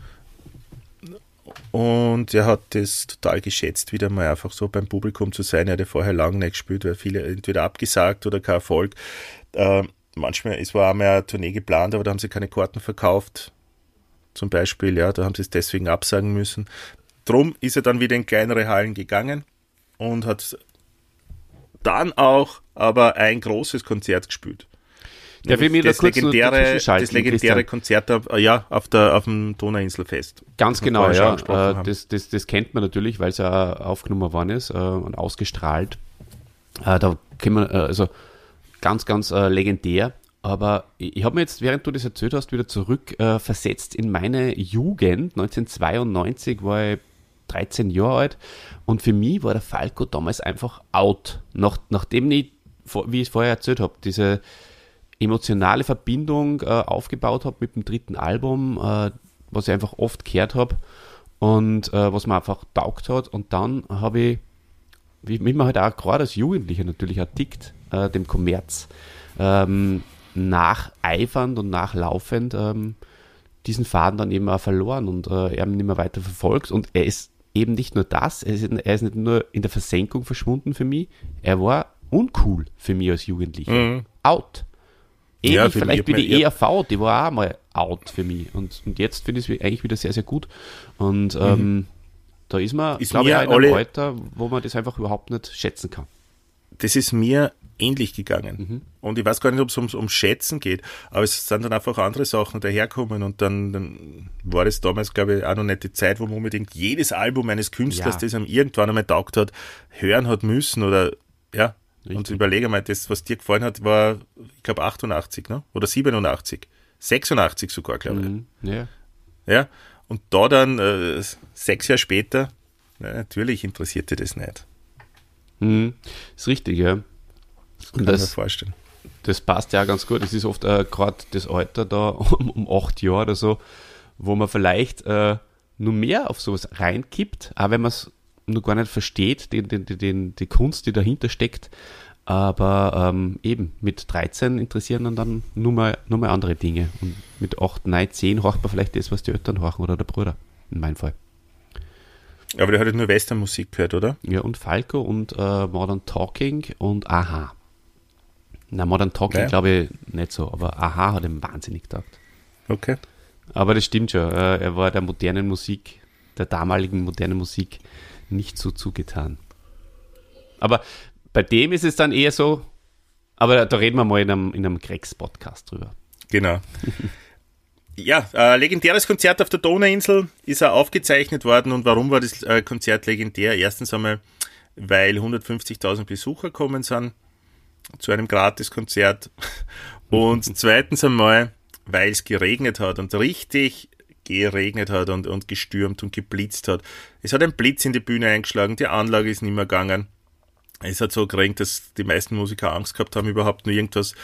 Und er hat das total geschätzt, wieder mal einfach so beim Publikum zu sein. Er hatte vorher lange nicht gespielt, weil viele entweder abgesagt oder kein Erfolg. Äh, manchmal, es war einmal eine Tournee geplant, aber da haben sie keine Karten verkauft. Zum Beispiel, ja, da haben sie es deswegen absagen müssen. Drum ist er dann wieder in kleinere Hallen gegangen und hat dann auch aber ein großes Konzert gespielt. Der will mir das, da legendäre, das legendäre Konzert äh, ja, auf, der, auf dem Donauinselfest. Ganz genau, ja. Äh, das, das, das kennt man natürlich, weil es ja aufgenommen worden ist äh, und ausgestrahlt. Da kann man, also ganz, ganz legendär. Aber ich, habe mir jetzt, während du das erzählt hast, wieder zurück versetzt in meine Jugend. 1992 war ich 13 Jahre alt und für mich war der Falco damals einfach out. Nach, nachdem ich, wie ich es vorher erzählt habe, diese emotionale Verbindung äh, aufgebaut habe mit dem dritten Album, äh, was ich einfach oft gehört habe und äh, was mir einfach taugt hat. Und dann habe ich, wie, wie man halt auch gerade als Jugendlicher natürlich tickt, äh, dem Kommerz ähm, nacheifernd und nachlaufend ähm, diesen Faden dann eben auch verloren und äh, er nicht mehr weiter verfolgt. Und er ist eben nicht nur das, er ist, er ist nicht nur in der Versenkung verschwunden für mich, er war uncool für mich als Jugendlicher. Mhm. Out. Ähnlich ja, vielleicht wie die. ERV, die war auch mal out für mich. Und, und jetzt finde ich es eigentlich wieder sehr, sehr gut. Und ähm, mhm. da ist man, ist glaube ich, in einem Alter, wo man das einfach überhaupt nicht schätzen kann. Das ist mir ähnlich gegangen. Mhm. Und ich weiß gar nicht, ob es ums, ums Schätzen geht, aber es sind dann einfach andere Sachen daherkommen und dann, dann war es damals, glaube ich, auch noch nicht die Zeit, wo man unbedingt jedes Album eines Künstlers, ja. das einem irgendwann einmal taugt hat, hören hat müssen oder ja, Richtig. Und überlege mal, das, was dir gefallen hat, war, ich glaube, 88, ne? Oder 87. 86 sogar, glaube ich. Mhm. Ja. Ja. Und da dann, äh, sechs Jahre später, na, natürlich interessierte das nicht. Mhm. Ist richtig, ja. Kann das, mir vorstellen. Das passt ja ganz gut. Es ist oft äh, gerade das Alter da um, um acht Jahre oder so, wo man vielleicht äh, nur mehr auf sowas reinkippt, auch wenn man es noch gar nicht versteht, den, den, den, die Kunst, die dahinter steckt. Aber ähm, eben, mit 13 interessieren dann, dann nur, mal, nur mal andere Dinge. Und mit 8, 9, 10 horcht man vielleicht das, was die Eltern horchen oder der Bruder, in meinem Fall. Aber der hat halt nur Westernmusik gehört, oder? Ja, und Falco und äh, Modern Talking und Aha. Na, Modern Talking ja. glaube ich nicht so, aber Aha hat ihm wahnsinnig gedacht. Okay. Aber das stimmt schon. Äh, er war der modernen Musik, der damaligen modernen Musik nicht so zugetan. Aber bei dem ist es dann eher so, aber da reden wir mal in einem, in einem Grex-Podcast drüber. Genau. ja, äh, legendäres Konzert auf der Donauinsel ist er aufgezeichnet worden. Und warum war das äh, Konzert legendär? Erstens einmal, weil 150.000 Besucher kommen sind zu einem Gratiskonzert. Und zweitens einmal, weil es geregnet hat und richtig geregnet hat und, und gestürmt und geblitzt hat. Es hat ein Blitz in die Bühne eingeschlagen, die Anlage ist nicht mehr gegangen. Es hat so geregnet, dass die meisten Musiker Angst gehabt haben, überhaupt nur irgendwas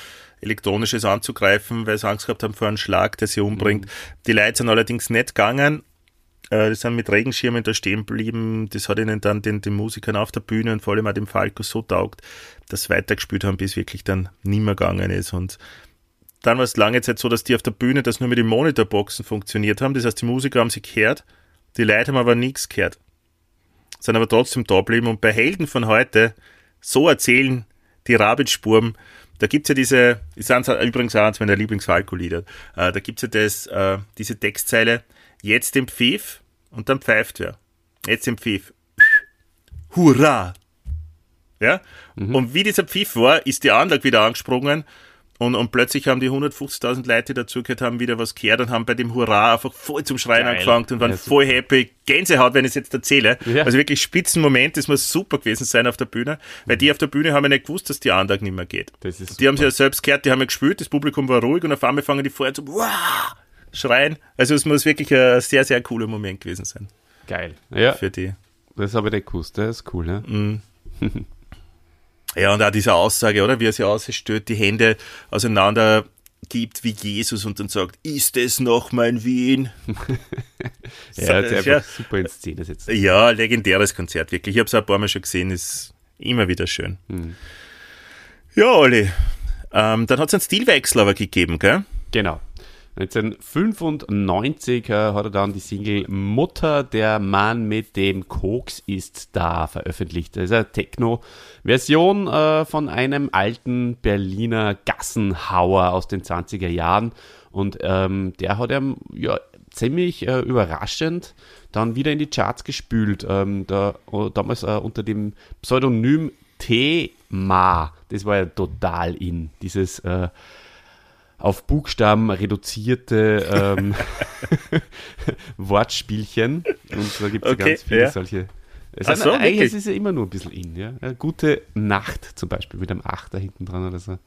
Elektronisches anzugreifen, weil sie Angst gehabt haben vor einem Schlag, der sie umbringt. Mhm. Die Leute sind allerdings nicht gegangen. Äh, die sind mit Regenschirmen da stehen geblieben. Das hat ihnen dann den, den Musikern auf der Bühne und vor allem auch dem Falco so taugt, dass sie weitergespielt haben, bis wirklich dann nimmer gegangen ist. Und dann war es lange Zeit so, dass die auf der Bühne das nur mit den Monitorboxen funktioniert haben. Das heißt, die Musiker haben sich gehört, Die Leute haben aber nichts gehört. Sind aber trotzdem da geblieben. Und bei Helden von heute, so erzählen die Rabbitspurm, da gibt's ja diese, sind übrigens auch eins meiner Lieblingsfalco-Lieder, äh, da gibt's ja das, äh, diese Textzeile, jetzt im Pfiff und dann pfeift wer. Jetzt im Pfiff. Hurra! Ja? Mhm. Und wie dieser Pfiff war, ist die Anlage wieder angesprungen und, und plötzlich haben die 150.000 Leute, die dazugehört haben, wieder was gehört und haben bei dem Hurra einfach voll zum Schreien Geil. angefangen und waren ja, voll happy. Gänsehaut, wenn ich es jetzt erzähle. Ja. Also wirklich Spitzenmoment, das muss super gewesen sein auf der Bühne, weil die auf der Bühne haben ja nicht gewusst, dass die Anlage nicht mehr geht. die haben sich ja selbst gehört, die haben ja gespielt, das Publikum war ruhig und auf einmal fangen die vorher zu wow, schreien. Also es muss wirklich ein sehr, sehr cooler Moment gewesen sein. Geil. Ja. Für die. Das habe ich nicht gewusst, das ist cool, ne? Mm. Ja, und auch diese Aussage, oder? Wie er sie ausstellt, die Hände auseinander gibt wie Jesus und dann sagt, ist es noch mein Wien? ja, der ja, super in Szene setzt. Ja, legendäres Konzert, wirklich. Ich habe es ein paar Mal schon gesehen, ist immer wieder schön. Hm. Ja, Olli. Ähm, dann hat es einen Stilwechsel aber gegeben, gell? Genau. 1995 äh, hat er dann die Single Mutter, der Mann mit dem Koks ist da veröffentlicht. Das ist eine Techno-Version äh, von einem alten Berliner Gassenhauer aus den 20er Jahren. Und ähm, der hat er ja, ziemlich äh, überraschend dann wieder in die Charts gespült. Ähm, da, oh, damals äh, unter dem Pseudonym T-Ma. Das war ja total in. Dieses äh, auf Buchstaben reduzierte ähm, Wortspielchen. Und da gibt es okay, ganz viele ja. solche. Es Ach so, eigentlich ist es ja immer nur ein bisschen in. Ja? Gute Nacht zum Beispiel mit einem Achter hinten dran oder so.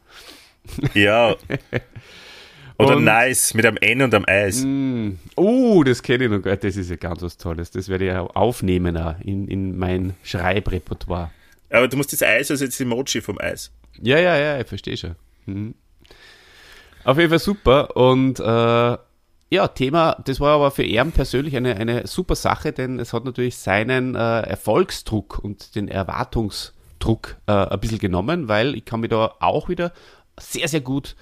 Ja. Oder und, nice mit einem N und einem Eis. Mm, oh, das kenne ich noch gar Das ist ja ganz was Tolles. Das werde ich ja aufnehmen in, in mein Schreibrepertoire. Aber du musst das Eis, also das Emoji vom Eis. Ja, ja, ja, ich verstehe schon. Mhm. Auf jeden Fall super. Und äh, ja, Thema, das war aber für Erben persönlich eine, eine super Sache, denn es hat natürlich seinen äh, Erfolgsdruck und den Erwartungsdruck äh, ein bisschen genommen, weil ich kann mich da auch wieder sehr, sehr gut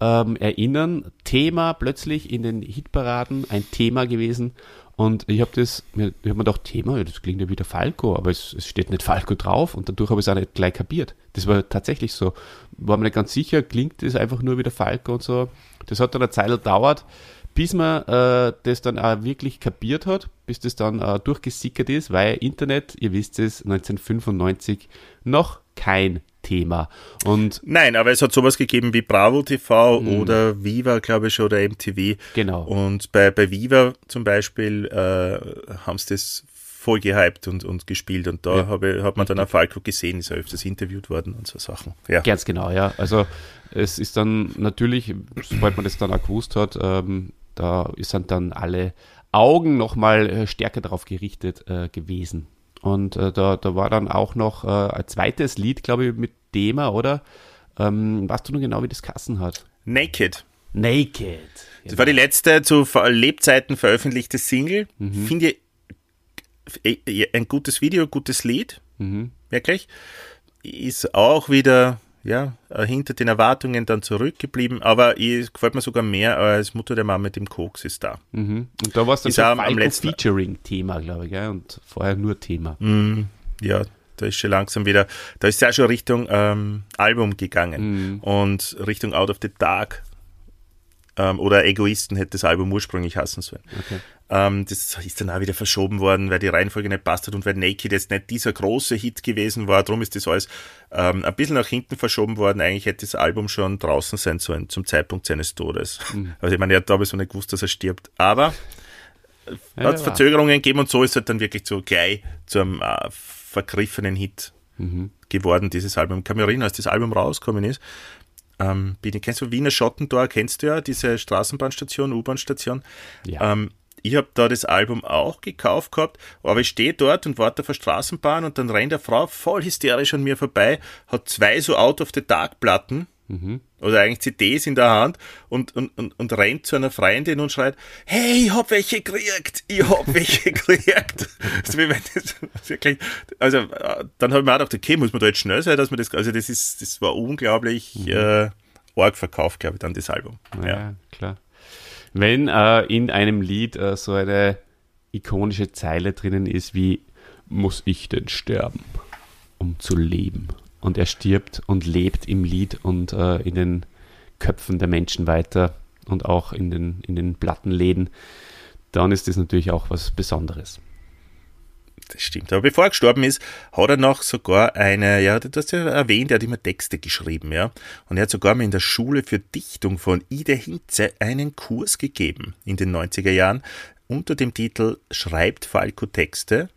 ähm, erinnern. Thema plötzlich in den Hitparaden, ein Thema gewesen. Und ich habe das, ich habe mir gedacht, Thema, das klingt ja wieder Falco, aber es, es steht nicht Falco drauf und dadurch habe ich es auch nicht gleich kapiert. Das war tatsächlich so. War mir nicht ganz sicher, klingt das einfach nur wieder Falco und so. Das hat dann eine Zeit gedauert, bis man äh, das dann auch wirklich kapiert hat, bis das dann äh, durchgesickert ist, weil Internet, ihr wisst es, 1995 noch kein Thema. Und Nein, aber es hat sowas gegeben wie Bravo TV mh. oder Viva, glaube ich, oder MTV. Genau. Und bei, bei Viva zum Beispiel äh, haben sie das voll gehypt und, und gespielt und da ja. habe, hat man dann auch Falco gesehen, ist er öfters interviewt worden und so Sachen. Ja. Ganz genau, ja. Also es ist dann natürlich, sobald man das dann auch gewusst hat, ähm, da sind dann alle Augen nochmal äh, stärker darauf gerichtet äh, gewesen. Und äh, da, da war dann auch noch äh, ein zweites Lied, glaube ich, mit Thema, oder? Ähm, weißt du nur genau, wie das Kassen hat? Naked. Naked. Das war die letzte zu Lebzeiten veröffentlichte Single. Mhm. Finde ich ein gutes Video, gutes Lied. Mhm. Wirklich. Ist auch wieder ja, äh, hinter den Erwartungen dann zurückgeblieben, aber es gefällt mir sogar mehr als Mutter der Mann mit dem Koks ist da. Mhm. Und da war es dann ist so am, letzten Featuring-Thema, glaube ich, gell? und vorher nur Thema. Mhm. Ja, da ist schon langsam wieder, da ist ja schon Richtung ähm, Album gegangen mhm. und Richtung Out of the Dark ähm, oder Egoisten hätte das Album ursprünglich hassen sollen. Okay. Ähm, das ist dann auch wieder verschoben worden, weil die Reihenfolge nicht passt hat und weil Naked jetzt nicht dieser große Hit gewesen war. Darum ist das alles ähm, ein bisschen nach hinten verschoben worden. Eigentlich hätte das Album schon draußen sein sollen zum Zeitpunkt seines Todes. Mhm. Also ich meine, er hat damals so nicht gewusst, dass er stirbt. Aber ja, hat Verzögerungen gegeben und so ist halt dann wirklich so gleich zu einem äh, vergriffenen Hit mhm. geworden, dieses Album. Ich kann mich erinnern, als das Album rausgekommen ist, ähm, kennst du Wiener Schottentor, kennst du ja, diese Straßenbahnstation, U-Bahn-Station. Ja. Ähm, ich habe da das Album auch gekauft gehabt, aber ich stehe dort und warte auf der Straßenbahn und dann rennt eine Frau voll hysterisch an mir vorbei, hat zwei so Out of the Dark Platten mhm. oder eigentlich CDs in der Hand und, und, und, und rennt zu einer Freundin und schreit, hey, ich hab welche gekriegt, ich hab welche gekriegt. also, wirklich, also dann habe ich mir auch gedacht, okay, muss man da jetzt schnell sein, dass man das, also das ist, das war unglaublich mhm. äh, arg verkauft, glaube ich, dann das Album. Ja, ja. klar wenn äh, in einem Lied äh, so eine ikonische Zeile drinnen ist wie, muss ich denn sterben, um zu leben? Und er stirbt und lebt im Lied und äh, in den Köpfen der Menschen weiter und auch in den, in den Plattenläden, dann ist das natürlich auch was Besonderes. Das stimmt. Aber bevor er gestorben ist, hat er noch sogar eine, ja, du hast ja erwähnt, er hat immer Texte geschrieben, ja. Und er hat sogar mal in der Schule für Dichtung von Ide Hinze einen Kurs gegeben in den 90er Jahren unter dem Titel Schreibt Falco Texte?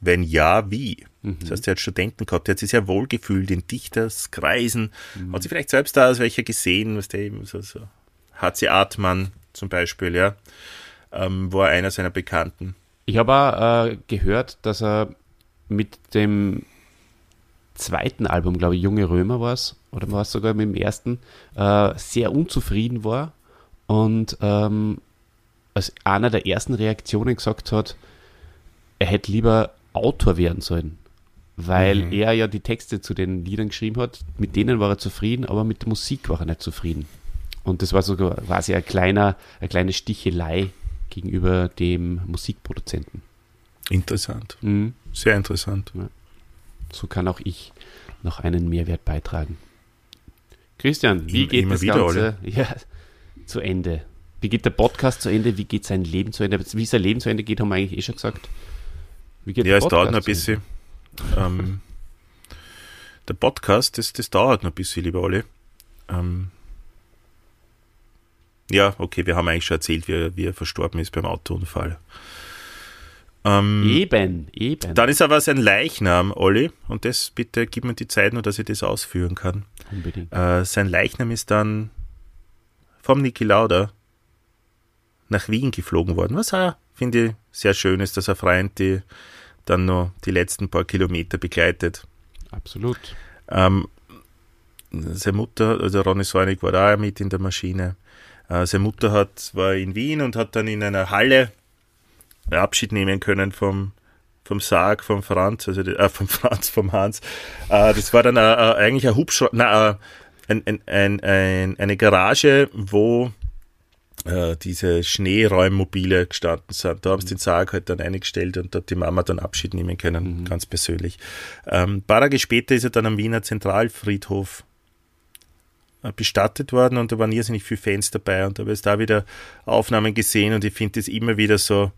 Wenn ja, wie? Mhm. Das heißt, er hat Studenten gehabt, er hat sich sehr wohl gefühlt in Dichterskreisen, mhm. hat sich vielleicht selbst da als welcher gesehen, was der eben so, so H.C. Artmann zum Beispiel, ja, ähm, war einer seiner Bekannten. Ich habe auch äh, gehört, dass er mit dem zweiten Album, glaube ich, Junge Römer war es, oder war es sogar mit dem ersten, äh, sehr unzufrieden war und ähm, als einer der ersten Reaktionen gesagt hat, er hätte lieber Autor werden sollen, weil mhm. er ja die Texte zu den Liedern geschrieben hat, mit denen war er zufrieden, aber mit der Musik war er nicht zufrieden. Und das war sogar quasi ein kleiner, eine kleine Stichelei gegenüber dem Musikproduzenten. Interessant. Mhm. Sehr interessant. Ja. So kann auch ich noch einen Mehrwert beitragen. Christian, wie geht Immer das wieder, Ganze ja, zu Ende? Wie geht der Podcast zu Ende? Wie geht sein Leben zu Ende? Wie sein Leben zu Ende geht, haben wir eigentlich eh schon gesagt. Ja, es dauert noch ein bisschen. Ähm, der Podcast, das, das dauert noch ein bisschen, lieber Olli. Ähm, ja, okay, wir haben eigentlich schon erzählt, wie er, wie er verstorben ist beim Autounfall. Ähm, eben, eben. Dann ist aber sein Leichnam, Olli, und das bitte gib mir die Zeit nur, dass ich das ausführen kann. Unbedingt. Äh, sein Leichnam ist dann vom Niki Lauda nach Wien geflogen worden, was auch, finde ich, sehr schön ist, dass er Freund die dann noch die letzten paar Kilometer begleitet. Absolut. Ähm, seine Mutter, also Ronny Sornig war da mit in der Maschine. Äh, seine Mutter hat, war in Wien und hat dann in einer Halle Abschied nehmen können vom, vom Sarg, vom Franz, also äh, vom Franz, vom Hans. Äh, das war dann äh, äh eigentlich ein Hubschrauber, äh, ein, ein, ein, ein, eine Garage, wo äh, diese Schneeräummobile gestanden sind. Da haben sie den Sarg halt dann eingestellt und dort die Mama dann Abschied nehmen können, mhm. ganz persönlich. Ähm, ein paar Tage später ist er dann am Wiener Zentralfriedhof äh, bestattet worden und da waren irrsinnig viele Fans dabei und da habe ich da wieder Aufnahmen gesehen und ich finde das immer wieder so,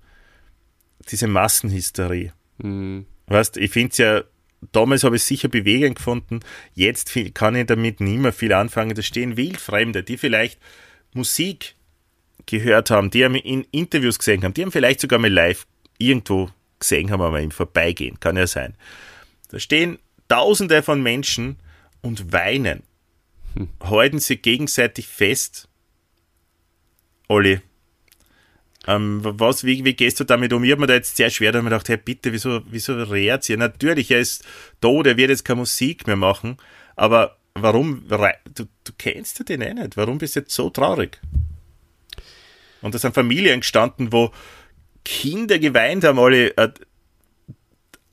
diese Massenhysterie. Mhm. Weißt, ich finde es ja, damals habe ich es sicher bewegend gefunden, jetzt kann ich damit nicht mehr viel anfangen. Da stehen Wildfremde, die vielleicht Musik gehört haben, die haben in Interviews gesehen haben, die haben vielleicht sogar mal live irgendwo gesehen haben, aber im Vorbeigehen, kann ja sein. Da stehen Tausende von Menschen und weinen, hm. halten sie gegenseitig fest. Olli, ähm, was, wie, wie gehst du damit um? Ich habe mir da jetzt sehr schwer, da habe ich gedacht, hey, bitte, wieso, wieso rät ihr? Natürlich, er ist tot, er wird jetzt keine Musik mehr machen, aber warum, du, du kennst den eh nicht, warum bist du jetzt so traurig? Und da sind Familien gestanden, wo Kinder geweint haben, alle, äh,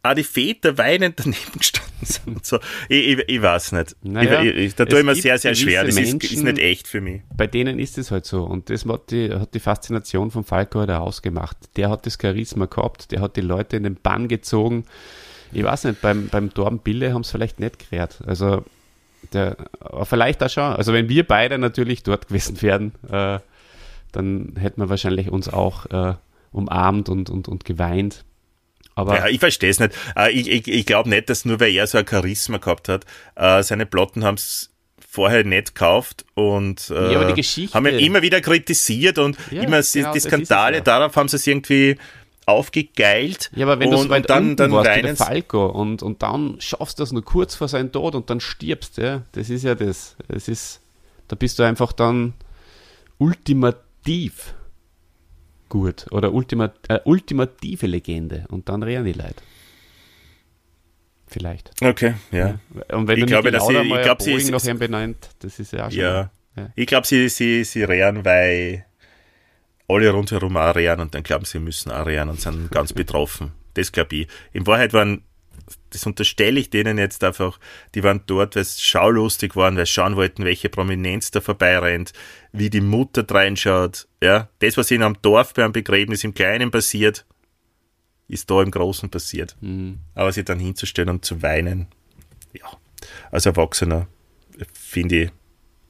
auch die Väter weinend daneben gestanden sind. So. Ich, ich, ich weiß nicht. Naja, ich, ich, da tue ich mir sehr, sehr schwer. Das Menschen, ist, ist, nicht echt für mich. Bei denen ist es halt so. Und das hat die, hat die Faszination von Falco halt ausgemacht. Der hat das Charisma gehabt, der hat die Leute in den Bann gezogen. Ich weiß nicht, beim, beim Torben Bille haben es vielleicht nicht gerät. Also, der, vielleicht auch schon. Also, wenn wir beide natürlich dort gewesen wären, äh, dann hätten wir wahrscheinlich uns auch äh, umarmt und, und, und geweint. Aber ja, ich verstehe es nicht. Äh, ich, ich, ich glaube nicht, dass nur weil er so ein Charisma gehabt hat, äh, seine Plotten haben es vorher nicht gekauft und äh, ja, haben ihn immer wieder kritisiert und ja, immer genau, die Skandale, ja. darauf haben sie es irgendwie aufgegeilt. Ja, aber wenn und, du so weit dann, dann warst wie der Falco und, und dann schaffst du das nur kurz vor seinem Tod und dann stirbst, ja, das ist ja das. Das ist, da bist du einfach dann ultimativ ultimativ gut oder ultima, äh, ultimative Legende und dann rennen die Leute. Vielleicht. Okay, ja. ja. Und wenn ich glaube, dass sie, ich glaube, sie ist, noch ihn benannt, das ist ja auch schon. Ja. ja. Ich glaube, sie, sie, sie rennen, weil alle rundherum auch rennen und dann glauben sie, müssen auch rennen und sind ganz betroffen. Das glaube ich. In Wahrheit waren das unterstelle ich denen jetzt einfach, die waren dort, weil es schaulustig waren, weil sie schauen wollten, welche Prominenz da vorbeirennt, wie die Mutter reinschaut, ja, das, was ihnen am Dorf beim Begräbnis im Kleinen passiert, ist da im Großen passiert. Mhm. Aber sich dann hinzustellen und zu weinen, ja, als Erwachsener finde ich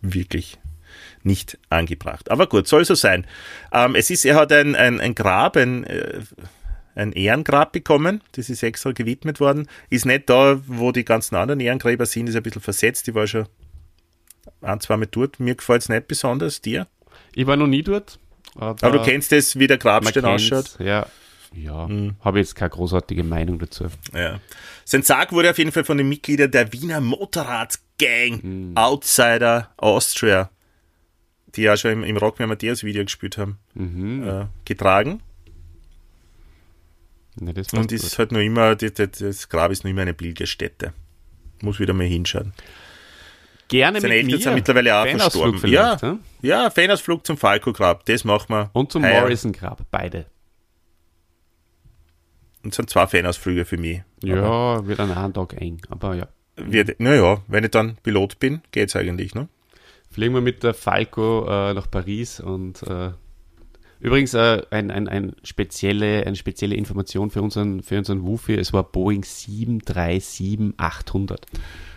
wirklich nicht angebracht. Aber gut, soll so sein. Ähm, es ist, er hat ein, ein, ein Grab, ein, äh, ein Ehrengrab bekommen, das ist extra gewidmet worden. Ist nicht da, wo die ganzen anderen Ehrengräber sind, ist ein bisschen versetzt. Die war schon ein, zwei Mal dort. Mir gefällt es nicht besonders, dir. Ich war noch nie dort. Aber, aber du kennst es, wie der Grabstein ausschaut. Ja, ja. Mhm. habe jetzt keine großartige Meinung dazu. Ja. Sein Sarg wurde auf jeden Fall von den Mitgliedern der Wiener Motorradgang mhm. Outsider Austria, die ja schon im, im Rock Matthäus Video gespielt haben, mhm. äh, getragen. Ja, und ist halt nur immer, das, das Grab ist nur immer eine Pilgerstätte. Muss wieder mal hinschauen. Gerne Seine mit Eltern mir. sind mittlerweile auch verstorben. Ja, hm? ja, Fanausflug zum Falco-Grab, das machen wir. Und zum Morrison-Grab, beide. Und sind zwei Fanausflüge für mich. Ja, wird an einem Tag eng, aber ja. Wird, naja, wenn ich dann Pilot bin, geht's eigentlich, ne? Fliegen wir mit der Falco äh, nach Paris und äh, übrigens äh, ein, ein, ein spezielle, eine spezielle Information für unseren, für unseren Wufi, es war Boeing 737-800.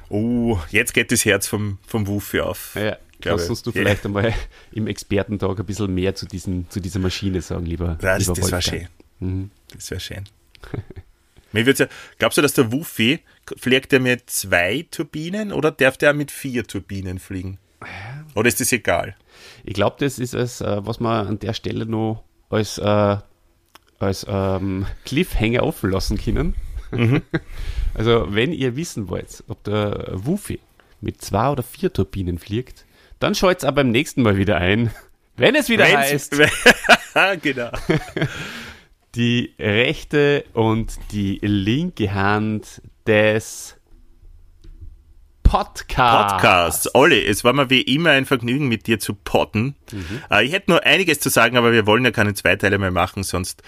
Oh, jetzt geht das Herz vom, vom Wufi auf. Ja, Kannst uns du ja. vielleicht einmal im Expertentag ein bisschen mehr zu, diesen, zu dieser Maschine sagen, lieber. Ja, das, lieber das wäre schön. Mhm. Das wäre schön. Mir ja, glaubst du, dass der Wufi, fliegt er mit zwei Turbinen oder darf der mit vier Turbinen fliegen? Oder ist das egal? Ich glaube, das ist es, äh, was man an der Stelle noch als, äh, als ähm, Cliffhanger offen lassen können. Mhm. Also, wenn ihr wissen wollt, ob der Wufi mit zwei oder vier Turbinen fliegt, dann schaut es aber beim nächsten Mal wieder ein, wenn es wieder Wenn's, heißt. genau. Die rechte und die linke Hand des Podcast. Podcast. Olli, es war mir wie immer ein Vergnügen, mit dir zu podden. Mhm. Äh, ich hätte nur einiges zu sagen, aber wir wollen ja keine Zweiteile mehr machen, sonst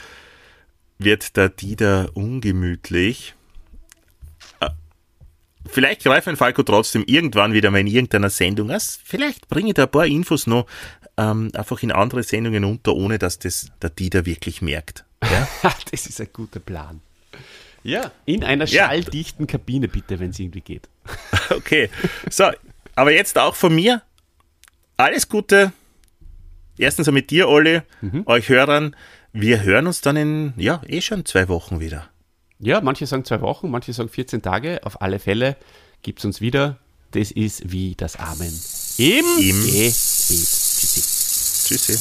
wird der Dieter ungemütlich. Äh, vielleicht greift ein Falco trotzdem irgendwann wieder mal in irgendeiner Sendung. Also vielleicht bringe ich da ein paar Infos noch ähm, einfach in andere Sendungen unter, ohne dass das der Dieter wirklich merkt. Ja? das ist ein guter Plan. Ja, in einer ja. schalldichten Kabine bitte, wenn es irgendwie geht. Okay, so, aber jetzt auch von mir alles Gute. Erstens mit dir, Olli, mhm. euch Hörern. Wir hören uns dann in, ja, eh schon zwei Wochen wieder. Ja, manche sagen zwei Wochen, manche sagen 14 Tage. Auf alle Fälle gibt es uns wieder. Das ist wie das Amen. Im, Im Gebet. Tschüssi. Tschüssi.